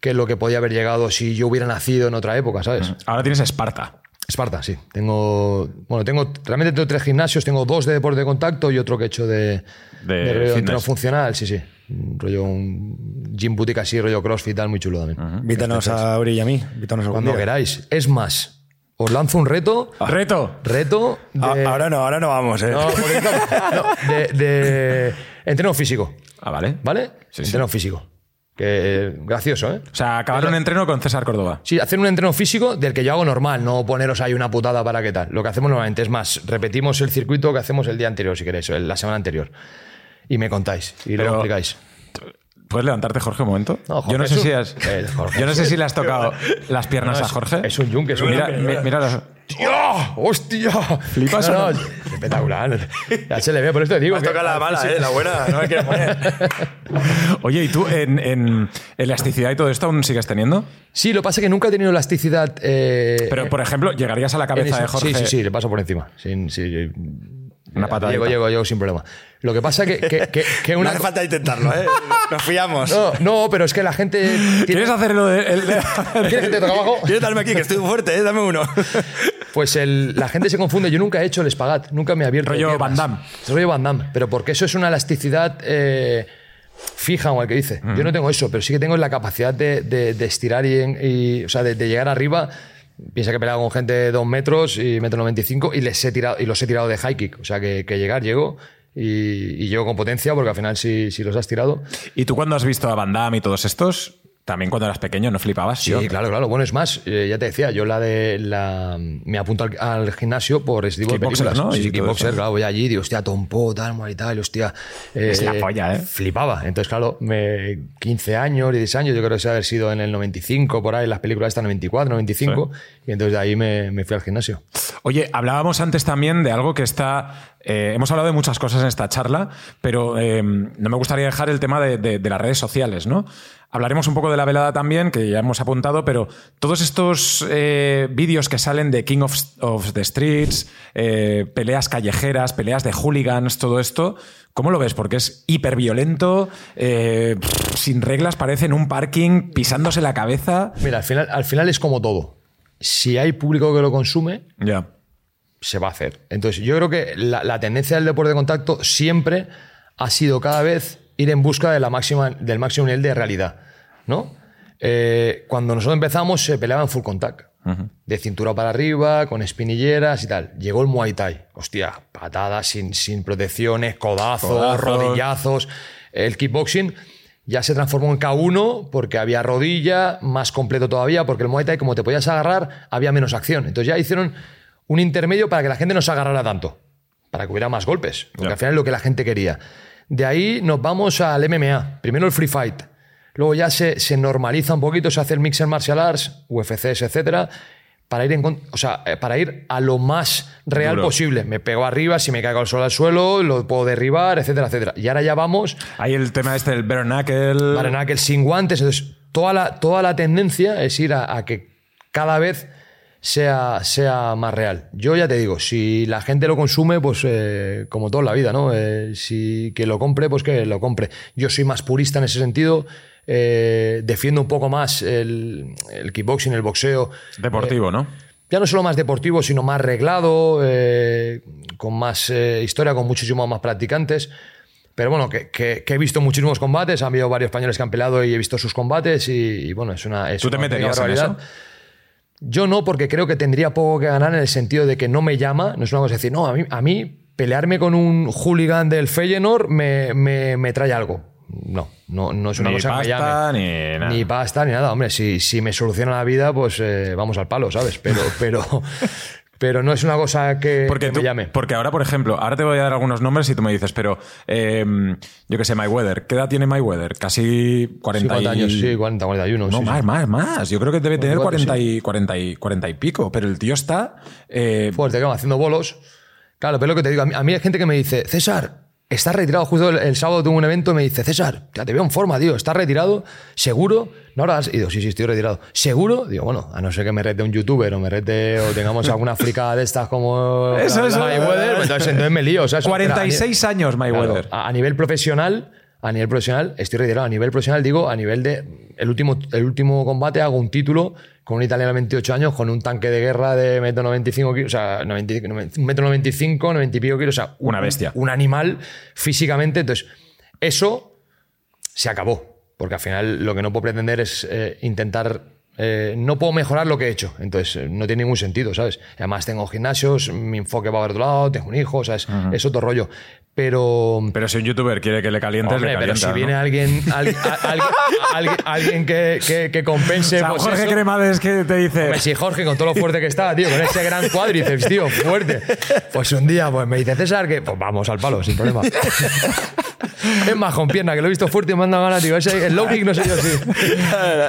que en lo que podía haber llegado si yo hubiera nacido en otra época, ¿sabes? Ahora tienes Esparta. Esparta, sí. Tengo, bueno, tengo, realmente tengo tres gimnasios, tengo dos de deporte de contacto y otro que he hecho de, De fitness. entreno funcional, sí, sí. Un rollo, un gym boutique así, rollo crossfit, tal, muy chulo también. Invítanos a Uri y a mí. Invítanos algún Cuando día. queráis. Es más, os lanzo un reto. ¡Reto! Reto de, Ah, ahora no, ahora no vamos, ¿eh? no, porque- no, de, de entreno físico. Ah, vale. ¿Vale? Sí, sí. entreno físico. Que eh, gracioso, ¿eh? O sea, acabar un entreno con César Córdoba. Sí, hacer un entreno físico del que yo hago normal, no poneros ahí una putada para qué tal. Lo que hacemos normalmente es más, repetimos el circuito que hacemos el día anterior, si queréis, o la semana anterior. Y me contáis y Pero- lo explicáis. ¿Puedes levantarte, Jorge, un momento? No, Jorge yo, no sé un- si has, Eh, Jorge. yo no sé si le has tocado las piernas a Jorge. Es un yunque, es un Mira, mira las- ¡Tío! ¡Hostia! ¿Flipas No, Espectacular. Ya se le ve, por esto te digo. Me que- toca la mala, ¿eh? La buena. No me quieres poner. Oye, ¿y tú en, en elasticidad y todo esto aún sigues teniendo? Sí, lo que pasa es que nunca he tenido elasticidad. eh, Pero, por ejemplo, ¿llegarías a la cabeza de Jorge? Sí, sí, sí, le paso por encima. Sin, sí, Una patadita. Llego, llego, llego sin problema. Lo que pasa es que, que, que- que No una. hace falta intentarlo, ¿eh? Nos fiamos. No, no, pero es que la gente. tiene- ¿Quieres hacerlo de, el- de- ¿Quieres que te toque abajo? ¿Quieres darme aquí? Que estoy fuerte, ¿eh? Dame uno. Pues el- la gente se confunde. Yo nunca he hecho el espagat, nunca me he abierto. Rollo. Van Damme. Rollo Van Damme. Pero porque eso es una elasticidad eh, fija, o el que dice. Yo no tengo eso, pero sí que tengo la capacidad de, de- de estirar y, en- y, o sea, de, de llegar arriba. Piensa que he peleado con gente de 2 metros y metro 95 y, les he tirado, y los he tirado de high kick. O sea, que, llegar, llego. Y, y llego con potencia porque al final sí, sí los has tirado. ¿Y tú cuando has visto a Van Damme y todos estos, también cuando eras pequeño no flipabas. Sí, Yo- claro, claro. Bueno, es más, eh, ya te decía, yo la de la. Me apunto al, al gimnasio por ese tipo de películas. ¿no? Sí, Y sí, kickboxer, claro, voy allí, digo, hostia, Tompo, tal, Muay Thai, hostia. eh, Es la polla, ¿eh? Flipaba. Entonces, claro, me, 15 años, 10 años, yo creo que se haber sido en el 95, por ahí, las películas están 94, 95, y entonces de ahí me, me fui al gimnasio. Oye, hablábamos antes también de algo que está. eh, hemos hablado de muchas cosas en esta charla, pero eh, no me gustaría dejar el tema de, de- de las redes sociales, ¿no? Hablaremos un poco de la velada también, que ya hemos apuntado, pero todos estos eh, vídeos que salen de King of, of the Streets, peleas callejeras, peleas de hooligans, todo esto, ¿cómo lo ves? Porque es hiperviolento, sin reglas, parece en un parking, pisándose la cabeza. Mira, al final, al final es como todo. Si hay público que lo consume, Ya. Se va a hacer. Entonces, yo creo que la, la tendencia del deporte de contacto siempre ha sido cada vez ir en busca de la máxima, del máximo nivel de realidad. ¿no? Eh, cuando nosotros empezamos, se peleaba en full contact. De cintura para arriba, con espinilleras y tal. Llegó el Muay Thai. Hostia, patadas sin, sin protecciones, codazos, Codazos. rodillazos. El kickboxing ya se transformó en K1 porque había rodilla, más completo todavía, porque el Muay Thai, como te podías agarrar, había menos acción. Entonces ya hicieron un intermedio para que la gente no se agarrara tanto, para que hubiera más golpes, porque al final es lo que la gente quería. De ahí nos vamos al MMA. Primero el free fight. Luego ya se, se normaliza un poquito, se hace el mixed martial arts, UFCs, etcétera, para ir, en, o sea, eh, para ir a lo más real Duro. posible. Me pego arriba, si me caigo al suelo al suelo, lo puedo derribar, etcétera, etcétera. Y ahora ya vamos Hay el tema este del que el sin guantes. Entonces, toda la, toda la tendencia es ir a, a que cada vez sea, sea más real. Yo ya te digo, si la gente lo consume, pues eh, como todo en la vida, ¿no? Eh, si que lo compre, pues que lo compre. Yo soy más purista en ese sentido. eh, defiendo un poco más el, el kickboxing, el boxeo. Deportivo, ¿no? Ya no solo más deportivo, sino más reglado, con más historia, con muchísimos más practicantes. Pero bueno, que, que- que he visto muchísimos combates, han habido varios españoles que han peleado y he visto sus combates y, y bueno, es una... Es ¿Tú te una meterías en eso? Yo no, porque creo que tendría poco que ganar en el sentido de que no me llama, no es una cosa de decir, no, a mí, a mí pelearme con un hooligan del Feyenoord me, me, me trae algo. No, no, no es una Ni cosa que me pasta, llame. ni nada. Ni pasta, ni nada. Hombre, si, si me soluciona la vida, pues eh, vamos al palo, ¿sabes? Pero, pero, pero no es una cosa que, Porque, que tú- me llame. porque ahora, por ejemplo, ahora te voy a dar algunos nombres y tú me dices, pero eh, yo qué sé, Mayweather. ¿Qué edad tiene Mayweather? Casi 40 Sí, 40 y- años, sí, 40, 41. No, sí, sí. más, más, más. Yo creo que debe tener 44, 40 y, 40, y, 40 y pico, pero el tío está... eh, fuerte, va haciendo bolos. Claro, pero lo que te digo, a mí, a mí hay gente que me dice, César, estás retirado. Justo el, el sábado tuve un evento y me dice, César, ya te veo en forma, tío, ¿estás retirado? ¿Seguro? No ahora has ido, sí, sí, estoy retirado. ¿Seguro? Digo, bueno, a no ser que me rete un youtuber o me rete o tengamos alguna fricada de estas como Eso, eso. Mayweather, pues entonces, entonces me lío. o sea, eso- 46 años Mayweather. Claro, a, a nivel profesional, a nivel profesional, estoy retirado. A nivel profesional, digo, a nivel de. El último, el último combate hago un título con un italiano de 28 años, con un tanque de guerra de metro 95 kilos, o sea, 90, un metro 95, 90 y pico kilos, o sea, un- Una bestia. Un animal físicamente. Entonces, eso se acabó. Porque al final lo que no puedo pretender es eh, intentar. eh, no puedo mejorar lo que he hecho. Entonces, eh, no tiene ningún sentido, ¿sabes? Además, tengo gimnasios, mi enfoque va para otro lado, tengo un hijo, ¿sabes? Es otro rollo. Pero. Pero si un youtuber quiere que le calientes, Hombre, le pero calienta, si viene ¿no? alguien, alguien, a- alguien, alguien- alguien que, que- que compense. O sea, pues Jorge eso. Cremades que te dice... Hombre, si Jorge, con todo lo fuerte que está, tío, con ese gran cuádriceps, tío, fuerte. Pues un día pues me dice César que pues vamos al palo, sin problema. es más, con pierna, que lo he visto fuerte y me han dado ganas, tío. Ese, el low kick no sé yo si.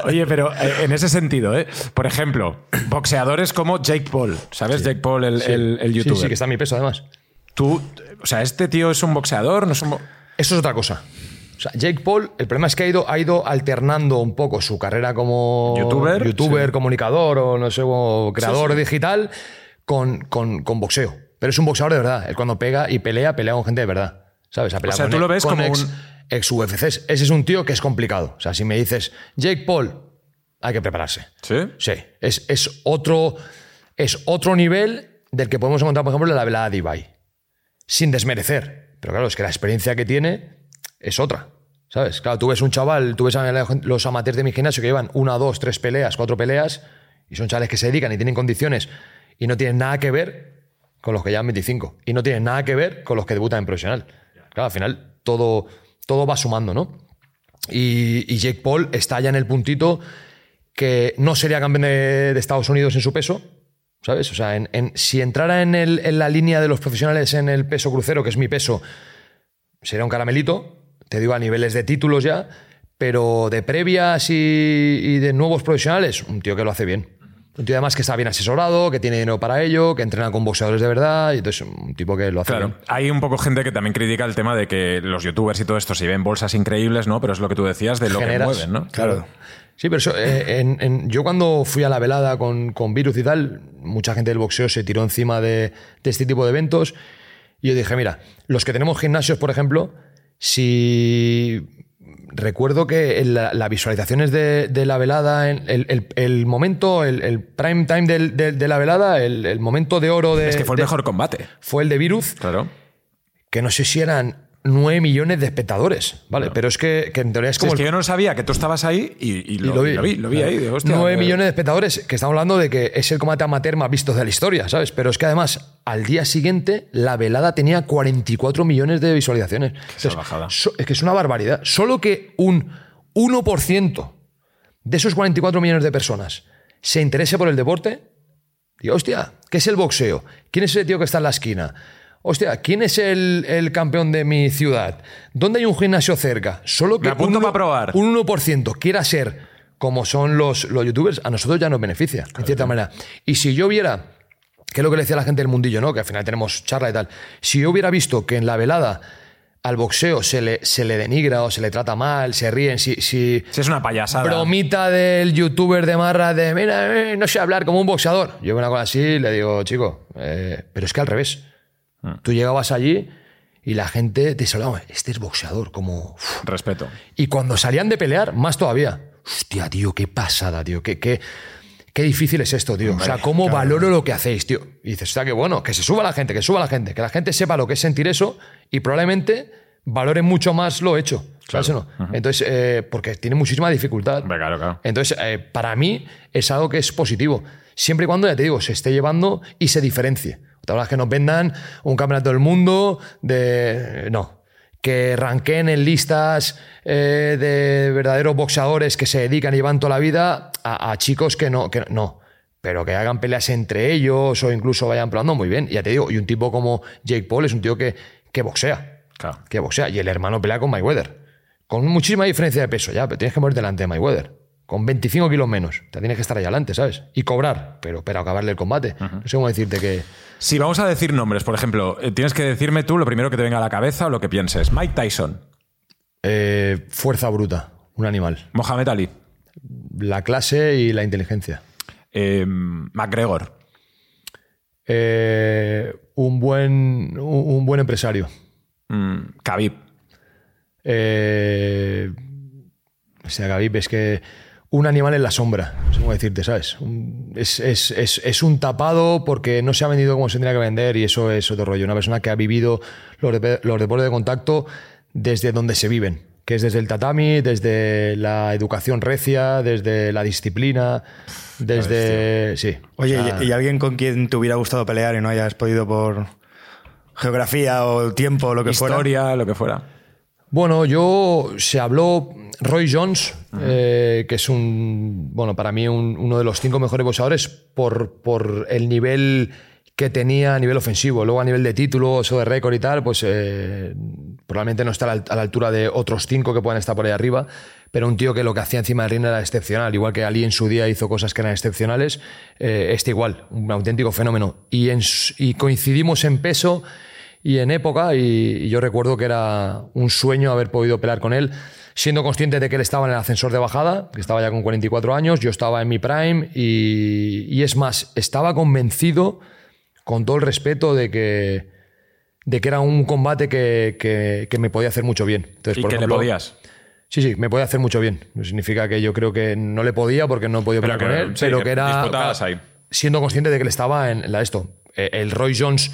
Oye, pero eh, en ese sentido, ¿eh? por ejemplo, boxeadores como Jake Paul, ¿sabes? Jake Paul, el, el- el Sí, youtuber. sí, que está a mi peso, además. Tú, o sea, este tío es un boxeador, no es un. bo- Eso es otra cosa. O sea, Jake Paul, el problema es que ha ido, ha ido alternando un poco su carrera como Youtuber, youtuber sí. comunicador o no sé, o creador Sí, sí. digital con, con- con boxeo. Pero es un boxeador de verdad. Él cuando pega y pelea, pelea con gente de verdad. ¿Sabes? Ha peleado sea, con tú lo ves como ex, un- ex UFCs. Ese es un tío que es complicado. O sea, si me dices Jake Paul, hay que prepararse. ¿Sí? Sí, es, es, otro, es otro nivel del que podemos encontrar, por ejemplo, en la velada de Ibai. Sin desmerecer. Pero claro, es que la experiencia que tiene es otra. ¿Sabes? Claro, tú ves un chaval, tú ves a los amateurs de mi gimnasio que llevan una, dos, tres peleas, cuatro peleas, y son chavales que se dedican y tienen condiciones y no tienen nada que ver con los que llevan 25. Y no tienen nada que ver con los que debutan en profesional. Claro, al final todo, todo va sumando, ¿no? Y, y Jake Paul está ya en el puntito que no sería campeón de Estados Unidos en su peso, ¿sabes? O sea, en- en- si entrara en, el- en la línea de los profesionales en el peso crucero, que es mi peso, sería un caramelito, te digo a niveles de títulos ya, pero de previas y, y de nuevos profesionales, un tío que lo hace bien. Un tío además que está bien asesorado, que tiene dinero para ello, que entrena con boxeadores de verdad, y entonces un tipo que lo hace Claro, bien. hay un poco gente que también critica el tema de que los youtubers y todo esto se ven bolsas increíbles, ¿no? Pero es lo que tú decías de lo Generas. que mueven, ¿no? Claro. Sí, pero eso, eh, en- en- yo cuando fui a la velada con, con Virus y tal, mucha gente del boxeo se tiró encima de, de este tipo de eventos. Y yo dije, mira, los que tenemos gimnasios, por ejemplo, si recuerdo que la- las visualizaciones de, de la velada, el, el- el momento, el, el prime time del- de la velada, el, el momento de oro de, Es que fue el de- mejor combate. fue el de Virus, Claro. que no sé si eran 9 millones de espectadores, ¿vale? Pero es que, que en teoría es como es el que yo no sabía que tú estabas ahí y, y y lo, vi, lo vi ahí. digo, hostia, 9 eh, millones de espectadores, que estamos hablando de que es el combate amateur más visto de la historia, ¿sabes? Pero es que además, al día siguiente, la velada tenía 44 millones de visualizaciones. Entonces, so- es que es una barbaridad. Solo que un 1% de esos 44 millones de personas se interese por el deporte, digo, hostia, ¿qué es el boxeo? ¿Quién es ese tío que está en la esquina? Hostia, ¿quién es el, el campeón de mi ciudad? ¿Dónde hay un gimnasio cerca? Solo que un para probar. un 1% quiera ser como son los, los youtubers, a nosotros ya nos beneficia, en cierta manera. Y si yo viera, que es lo que le decía la gente del mundillo, ¿no? Que al final tenemos charla y tal. Si yo hubiera visto que en la velada al boxeo se le, se le denigra o se le trata mal, se ríen, si, si Sí, es una payasada. bromita del youtuber de marra de mira, eh, no sé hablar como un boxeador. Yo veo una cosa así y le digo, chico, eh, pero es que al revés. Tú llegabas allí y la gente te saludaba, este es boxeador, como... uf. Respeto. Y cuando salían de pelear, más todavía. Hostia, tío, qué pasada, tío. Qué, qué, qué difícil es esto, tío. o sea, cómo valoro lo que hacéis, tío. Y dices, está que bueno, que se suba la gente, que suba la gente, que la gente sepa lo que es sentir eso y probablemente valoren mucho más lo hecho. ¿Sabes o no? Entonces, eh, porque tiene muchísima dificultad. Claro, claro. Entonces, eh, para mí es algo que es positivo. Siempre y cuando, ya te digo, se esté llevando y se diferencie. Vez que nos vendan un campeonato del mundo de. No. Que ranqueen en listas eh, de verdaderos boxeadores que se dedican y llevan toda la vida a, a chicos que no, que no. Pero que hagan peleas entre ellos o incluso vayan probando muy bien. Ya te digo, y un tipo como Jake Paul es un tío que, que boxea. Claro. Que boxea. Y el hermano pelea con Mayweather. Con muchísima diferencia de peso ya, pero tienes que mover delante de Mayweather. Con 25 kilos menos. Te tienes que estar ahí adelante, ¿sabes? Y cobrar, pero, pero acabarle el combate. No sé cómo decirte que. Si vamos a decir nombres, por ejemplo, eh, tienes que decirme tú lo primero que te venga a la cabeza o lo que pienses. Mike Tyson, eh, fuerza bruta, un animal. Mohamed Ali, La clase y la inteligencia. eh, McGregor, Eh, un, buen, un, un buen empresario. mm, Khabib, Eh, o sea, Khabib es que un animal en la sombra, no sé cómo decirte, ¿sabes? Un- es, es- es- es un tapado porque no se ha vendido como se tendría que vender y eso es otro rollo. Una persona que ha vivido los, los deportes de contacto desde donde se viven, que es desde el tatami, desde la educación recia, desde la disciplina, desde... Sí. Oye, O sea, ¿y, y alguien con quien te hubiera gustado pelear y no hayas podido por geografía o tiempo o lo que fuera? historia, lo que fuera. Bueno, yo se habló Roy Jones, eh, que es un, bueno, para mí un- uno de los cinco mejores boxeadores por, por el nivel que tenía a nivel ofensivo. Luego a nivel de títulos o de récord y tal, pues eh, probablemente no está a la, altura de otros cinco que puedan estar por ahí arriba, pero un tío que lo que hacía encima del ring era excepcional. Igual que Ali en su día hizo cosas que eran excepcionales, eh, este igual, un auténtico fenómeno. Y, en y coincidimos en peso y en época, y, y yo recuerdo que era un sueño haber podido pelear con él, siendo consciente de que él estaba en el ascensor de bajada, que estaba ya con 44 años, yo estaba en mi prime, y, y es más, estaba convencido, con todo el respeto, de que, de que era un combate que, que- que me podía hacer mucho bien. Entonces, Y por que le podías. Sí, sí, me podía hacer mucho bien. No significa que yo creo que no le podía porque no podía Pero pelear con él, sí, pero que era siendo consciente de que él estaba en la esto. Eh, El Roy Jones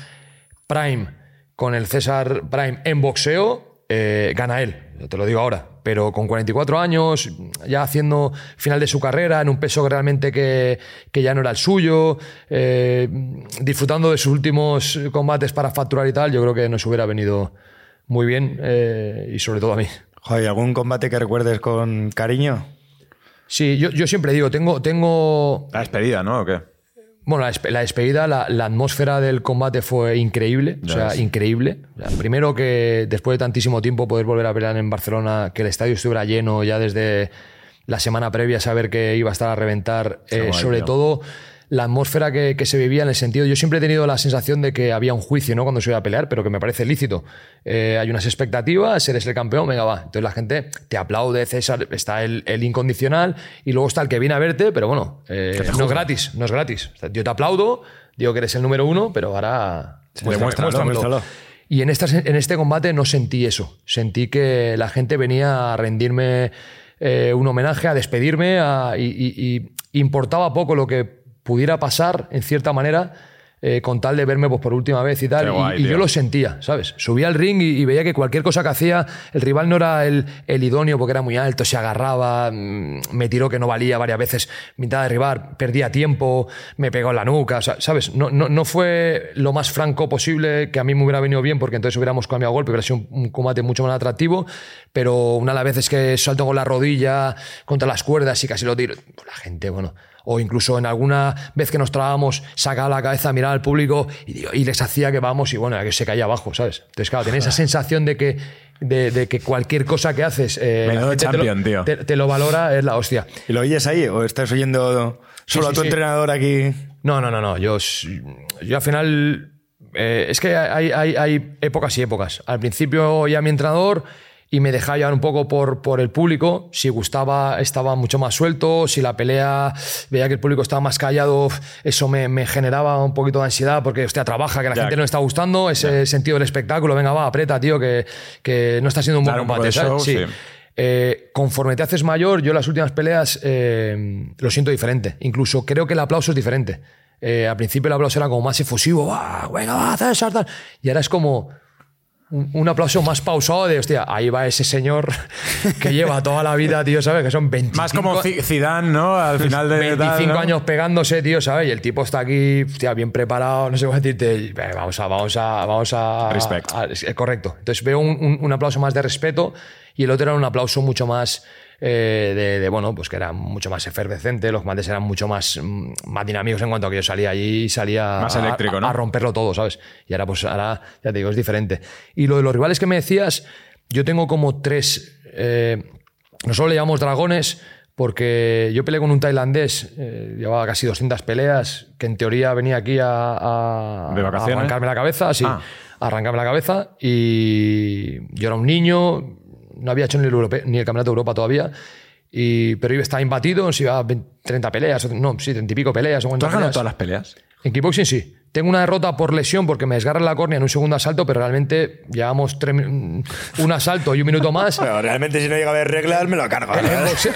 Prime con el César Prime en boxeo, eh, gana él, te lo digo ahora. Pero con 44 años, ya haciendo final de su carrera, en un peso que realmente que, que ya no era el suyo, eh, disfrutando de sus últimos combates para facturar y tal, yo creo que nos hubiera venido muy bien eh, y sobre todo a mí. Joder, ¿y ¿algún combate que recuerdes con cariño? Sí, yo, yo siempre digo, tengo, tengo La despedida, ¿no? ¿O qué? Bueno, la, despe- la despedida, la, la atmósfera del combate fue increíble. O sea, increíble. O sea, primero que después de tantísimo tiempo poder volver a pelear en Barcelona, que el estadio estuviera lleno ya desde la semana previa, saber que iba a estar a reventar. Eh, sobre todo la atmósfera que, que se vivía en el sentido. Yo siempre he tenido la sensación de que había un juicio ¿no? cuando se iba a pelear, pero que me parece lícito. Eh, hay unas expectativas, eres el campeón, venga, va. Entonces la gente te aplaude, César, está el, el incondicional y luego está el que viene a verte, pero bueno, eh, no es gratis, no es gratis. O sea, yo te aplaudo, digo que eres el número uno, pero ahora. demuéstralo, muéstralo. Y en, estas, en este combate no sentí eso. Sentí que la gente venía a rendirme eh, un homenaje, a despedirme, a- y, y- y importaba poco lo que pudiera pasar, en cierta manera, eh, con tal de verme pues, por última vez y tal. Y- yo lo sentía, ¿sabes? Subía al ring y, y veía que cualquier cosa que hacía, el rival no era el, el idóneo porque era muy alto, se agarraba, mm, me tiró que no valía varias veces, me intentaba derribar, perdía tiempo, me pegó en la nuca, o sea, ¿sabes? No, no, no fue lo más franco posible, que a mí me hubiera venido bien porque entonces hubiéramos cambiado golpe, hubiera sido un, un combate mucho más atractivo, pero una de las veces que salto con la rodilla contra las cuerdas y casi lo tiro, la gente, bueno o incluso en alguna vez que nos trabamos, sacaba la cabeza, miraba al público y, digo- y les hacía que vamos y bueno, que se caía abajo, ¿sabes? Entonces, claro, tenés esa sensación de que, de, de que cualquier cosa que haces, eh, la gente te lo- champion, tío. Te, te lo valora, es la hostia. ¿Y lo oyes ahí o estás oyendo solo sí, a tu sí. entrenador aquí? No, no, no, no. Yo, yo al final. eh, es que hay, hay- hay épocas y épocas. Al principio ya mi entrenador y me dejaba llevar un poco por, por el público. Si gustaba, estaba mucho más suelto. Si la pelea veía que el público estaba más callado, eso me, me generaba un poquito de ansiedad porque, hostia, trabaja, que la Ya. gente no le está gustando. Ese sentido del espectáculo. Venga, va, aprieta, tío, que, que no está siendo un buen combate. sí. Eh, conforme te haces mayor, yo las últimas peleas eh, lo siento diferente. Incluso creo que el aplauso es diferente. Eh, al principio el aplauso era como más efusivo, ¡Ah, venga, va, César, tal. Y ahora es como un, un aplauso más pausado de, hostia, ahí va ese señor que lleva toda la vida, tío, ¿sabes? Que son 25, Más como Zi- Zidane, ¿no? Al final de 25 tal, ¿no? años pegándose, tío, ¿sabes? Y el tipo está aquí, hostia, bien preparado, no sé cómo decirte. y, "Venga, Vamos a, vamos a, vamos a. Respect. a- correcto. Entonces veo un, un- un aplauso más de respeto y el otro era un aplauso mucho más. Eh, de, de, bueno, pues que era mucho más efervescente, los combates eran mucho más, mm, más dinámicos en cuanto a que yo salía allí y salía Más a- eléctrico, ¿no? a romperlo todo, ¿sabes? Y ahora, pues ahora, ya te digo, es diferente. Y lo de los rivales que me decías, yo tengo como tres. eh, nosotros le llamamos dragones porque yo peleé con un tailandés, eh, llevaba casi 200 peleas, que en teoría venía aquí a, a- ¿De a arrancarme la cabeza, sí, Ah. a arrancarme la cabeza. Y yo era un niño, no había hecho ni el, europe- ni el Campeonato de Europa todavía. Y, pero iba estaba imbatido, si iba a 20 30 peleas, no, sí, 30 y pico peleas. o ¿Tú 40 has ganado peleas. todas las peleas? En kickboxing sí. Tengo una derrota por lesión porque me desgarra la córnea en un segundo asalto, pero realmente llevamos tres un asalto y un minuto más. Pero realmente si no llega a haber reglas, me lo cargo. En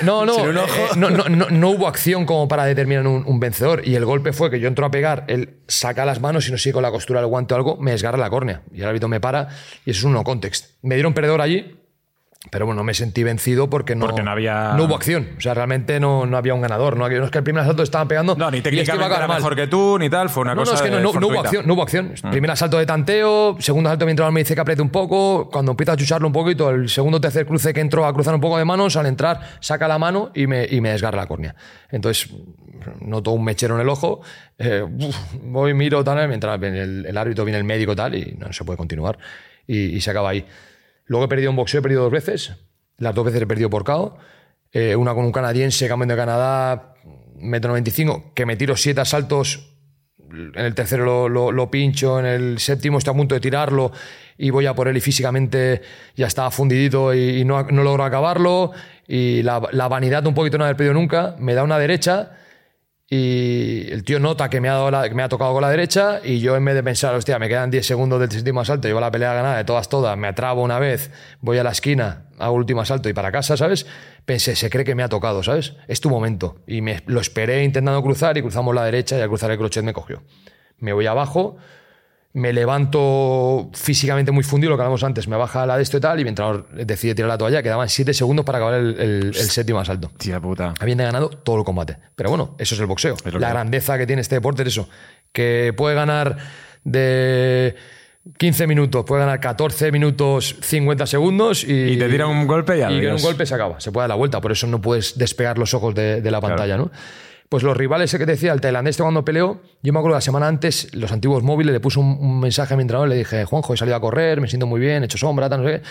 ¿no? no, no, Sin un eh, ojo. no, no, no, no hubo acción como para determinar un, un vencedor. Y el golpe fue que yo entro a pegar, él saca las manos y no sigue con la costura del guante o algo, me desgarra la córnea. Y el árbitro me para y eso es un no context. Me dieron perdedor allí, pero bueno, me sentí vencido porque no, Porque no había- no hubo acción. O sea, realmente no, no había un ganador. No, no es que el primer asalto estaban pegando. No, ni técnicamente era mejor que tú, ni tal. Fue una No, cosa no, es que no, hubo acción, no hubo acción. Mm. Primer asalto de tanteo, segundo asalto mi entrenador me dice que apriete un poco, cuando empieza a chucharlo un poquito, el segundo tercer cruce que entró a cruzar un poco de manos, al entrar saca la mano y me, y me desgarra la córnea. Entonces noto un mechero en el ojo, eh, uf, voy, miro tal, mientras el, el árbitro viene el médico tal y no se puede continuar. Y, y se acaba ahí. Luego he perdido un boxeo, he perdido dos veces. Las dos veces he perdido por KO. Eh, una con un canadiense, campeón de Canadá, metro 95, que me tiro siete asaltos en el tercero lo, lo- pincho, en el séptimo estoy a punto de tirarlo y voy a por él y físicamente ya estaba fundidito y, no, no logro acabarlo. Y la, la vanidad un poquito no haber perdido nunca, me da una derecha y el tío nota que me ha, dado que me ha tocado con la derecha y yo en vez de pensar, hostia, me quedan 10 segundos del séptimo asalto, llevo la pelea ganada de todas, todas, me atrabo una vez, voy a la esquina, hago el último asalto y para casa, ¿sabes? Pensé, se cree que me ha tocado, ¿sabes? Es tu momento. Y me, lo esperé intentando cruzar y cruzamos la derecha y al cruzar el crochet me cogió. Me voy abajo, me levanto físicamente muy fundido, lo que hablamos antes, me baja la de esto y tal y mi entrenador decide tirar la toalla, quedaban 7 segundos para acabar el, el- el séptimo asalto Tía puta. habiendo ganado todo el combate. Pero bueno, eso es el boxeo. lo La que- grandeza que tiene este deporte es eso. Que puede ganar de 15 minutos, puede ganar 14 minutos 50 segundos y, Y te tira un golpe y y con un golpe se acaba. Se puede dar la vuelta, por eso no puedes despegar los ojos de, de la pantalla, ¿no? Pues los rivales ese que te decía, el tailandés este cuando peleó, yo me acuerdo la semana antes, los antiguos móviles, le puse un, un mensaje a mi entrenador, le dije, Juanjo, he salido a correr, me siento muy bien, he hecho sombra, tal, no sé qué.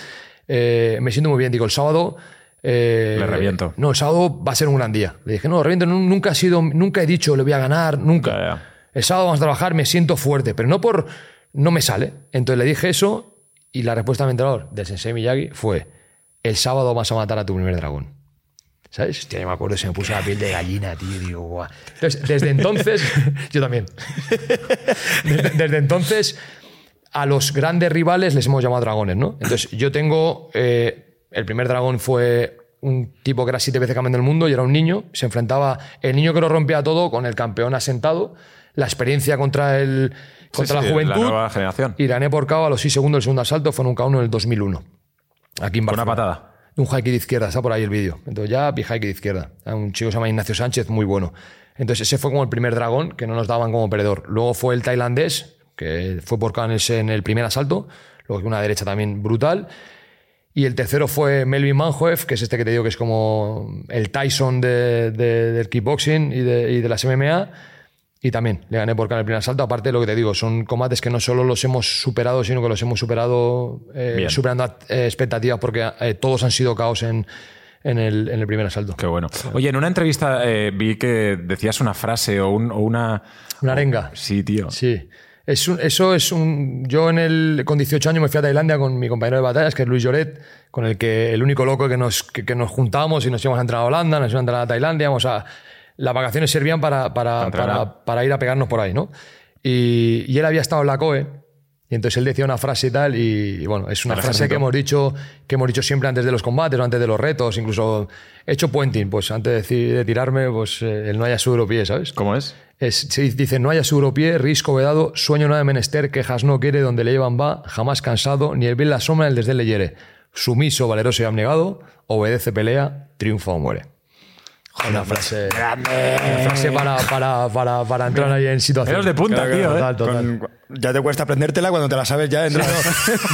Eh, me siento muy bien. Digo, el sábado... eh, Le reviento. No, el sábado va a ser un gran día. Le dije, no, reviento, nu- nunca ha sido, nunca he dicho, le voy a ganar, nunca. Ya, ya. El sábado vamos a trabajar, me siento fuerte, pero no por. No me sale. Entonces le dije eso y la respuesta de mi entrenador, del Sensei Miyagi, fue: El sábado vas a matar a tu primer dragón. ¿Sabes? Hostia, yo me acuerdo, se me puso la piel de gallina, tío. Digo, guau. Entonces, desde entonces. yo también. Desde, desde entonces, a los grandes rivales les hemos llamado dragones, ¿no? Entonces, yo tengo. eh, el primer dragón fue un tipo que era siete veces campeón del mundo y era un niño. Se enfrentaba el niño que lo rompía todo con el campeón asentado. La experiencia contra, el, contra sí, la juventud. la nueva generación. Y gané por KO a los 6 segundos el segundo asalto. Fue en un KO en el 2001. Aquí en Con una Barcelona. Un kick de izquierda, está por ahí el vídeo. Entonces ya vi de izquierda. Un chico que se llama Ignacio Sánchez, muy bueno. Entonces ese fue como el primer dragón que no nos daban como perdedor. Luego fue el tailandés, que fue por KO en el primer asalto. Luego una derecha también brutal. Y el tercero fue Melvin Manhoef, que es este que te digo que es como el Tyson de- del kickboxing y de, y de las MMA. Y también le gané por en el primer asalto. Aparte de lo que te digo, son combates que no solo los hemos superado, sino que los hemos superado eh, superando eh, expectativas porque eh, todos han sido caos en, en, el, en el primer asalto. Qué bueno. Oye, en una entrevista vi que decías una frase o, un- o una. Una arenga. Sí, tío. Sí. Es un- eso es un. Yo en el, con 18 años me fui a Tailandia con mi compañero de batallas, que es Luis Lloret, con el que el único loco que nos, que, que nos juntamos y nos íbamos a entrar a Holanda, nos íbamos a entrar a Tailandia, íbamos a. Las vacaciones servían para, para, para, para ir a pegarnos por ahí, ¿no? Y, y él había estado en la COE, y entonces él decía una frase y tal, y, y bueno, es una frase ejército. que hemos dicho que hemos dicho siempre antes de los combates o antes de los retos, incluso he hecho puenting, pues antes de, de tirarme, pues eh, el no haya su pie, ¿sabes? ¿Cómo es? Es, se dice, no haya seguro pie, risco vedado, sueño no de menester, quejas no quiere, donde le llevan va, jamás cansado, ni el bien la sombra, el desdén le hiere. Sumiso, valeroso y abnegado, obedece, pelea, triunfa o muere. Una frase, una frase para, para, para, para entrar ahí en situación. Pelos de punta, Claro, tío. Total, ¿eh? total. Con- ya te cuesta aprendértela cuando te la sabes ya.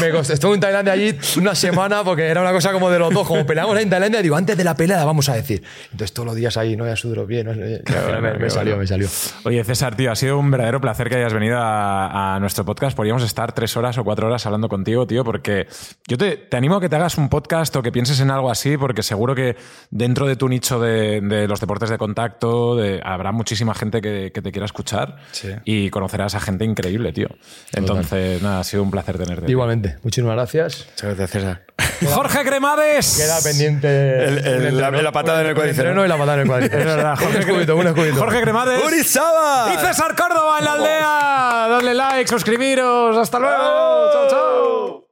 Me costó, estuve en Tailandia allí una semana porque era una cosa como de los dos. Como peleamos en Tailandia, digo, antes de la pelea la vamos a decir. Entonces todos los días ahí, no haya sudro bien. No, final me, salió, bueno. me salió. Oye, César, tío, ha sido un verdadero placer que hayas venido a, a nuestro podcast. Podríamos estar tres horas o cuatro horas hablando contigo, tío, porque yo te, te animo a que te hagas un podcast o que pienses en algo así, porque seguro que dentro de tu nicho de, de los deportes de contacto de- habrá muchísima gente que, que te quiera escuchar Sí. y conocerás a gente increíble, tío. Entonces, nada, ha sido un placer tenerte. Igualmente, muchísimas gracias. Muchas gracias, César. Jorge Cremades. Queda pendiente El- la- la patada en el cuádriceps, entreno y la patada en el cuádriceps. Es verdad, un Jorge, escudito, un escudito. Jorge Cremades. ¡Urizaba! Y César Córdoba en la aldea. Dadle like, suscribiros. Hasta luego. Chao, chao.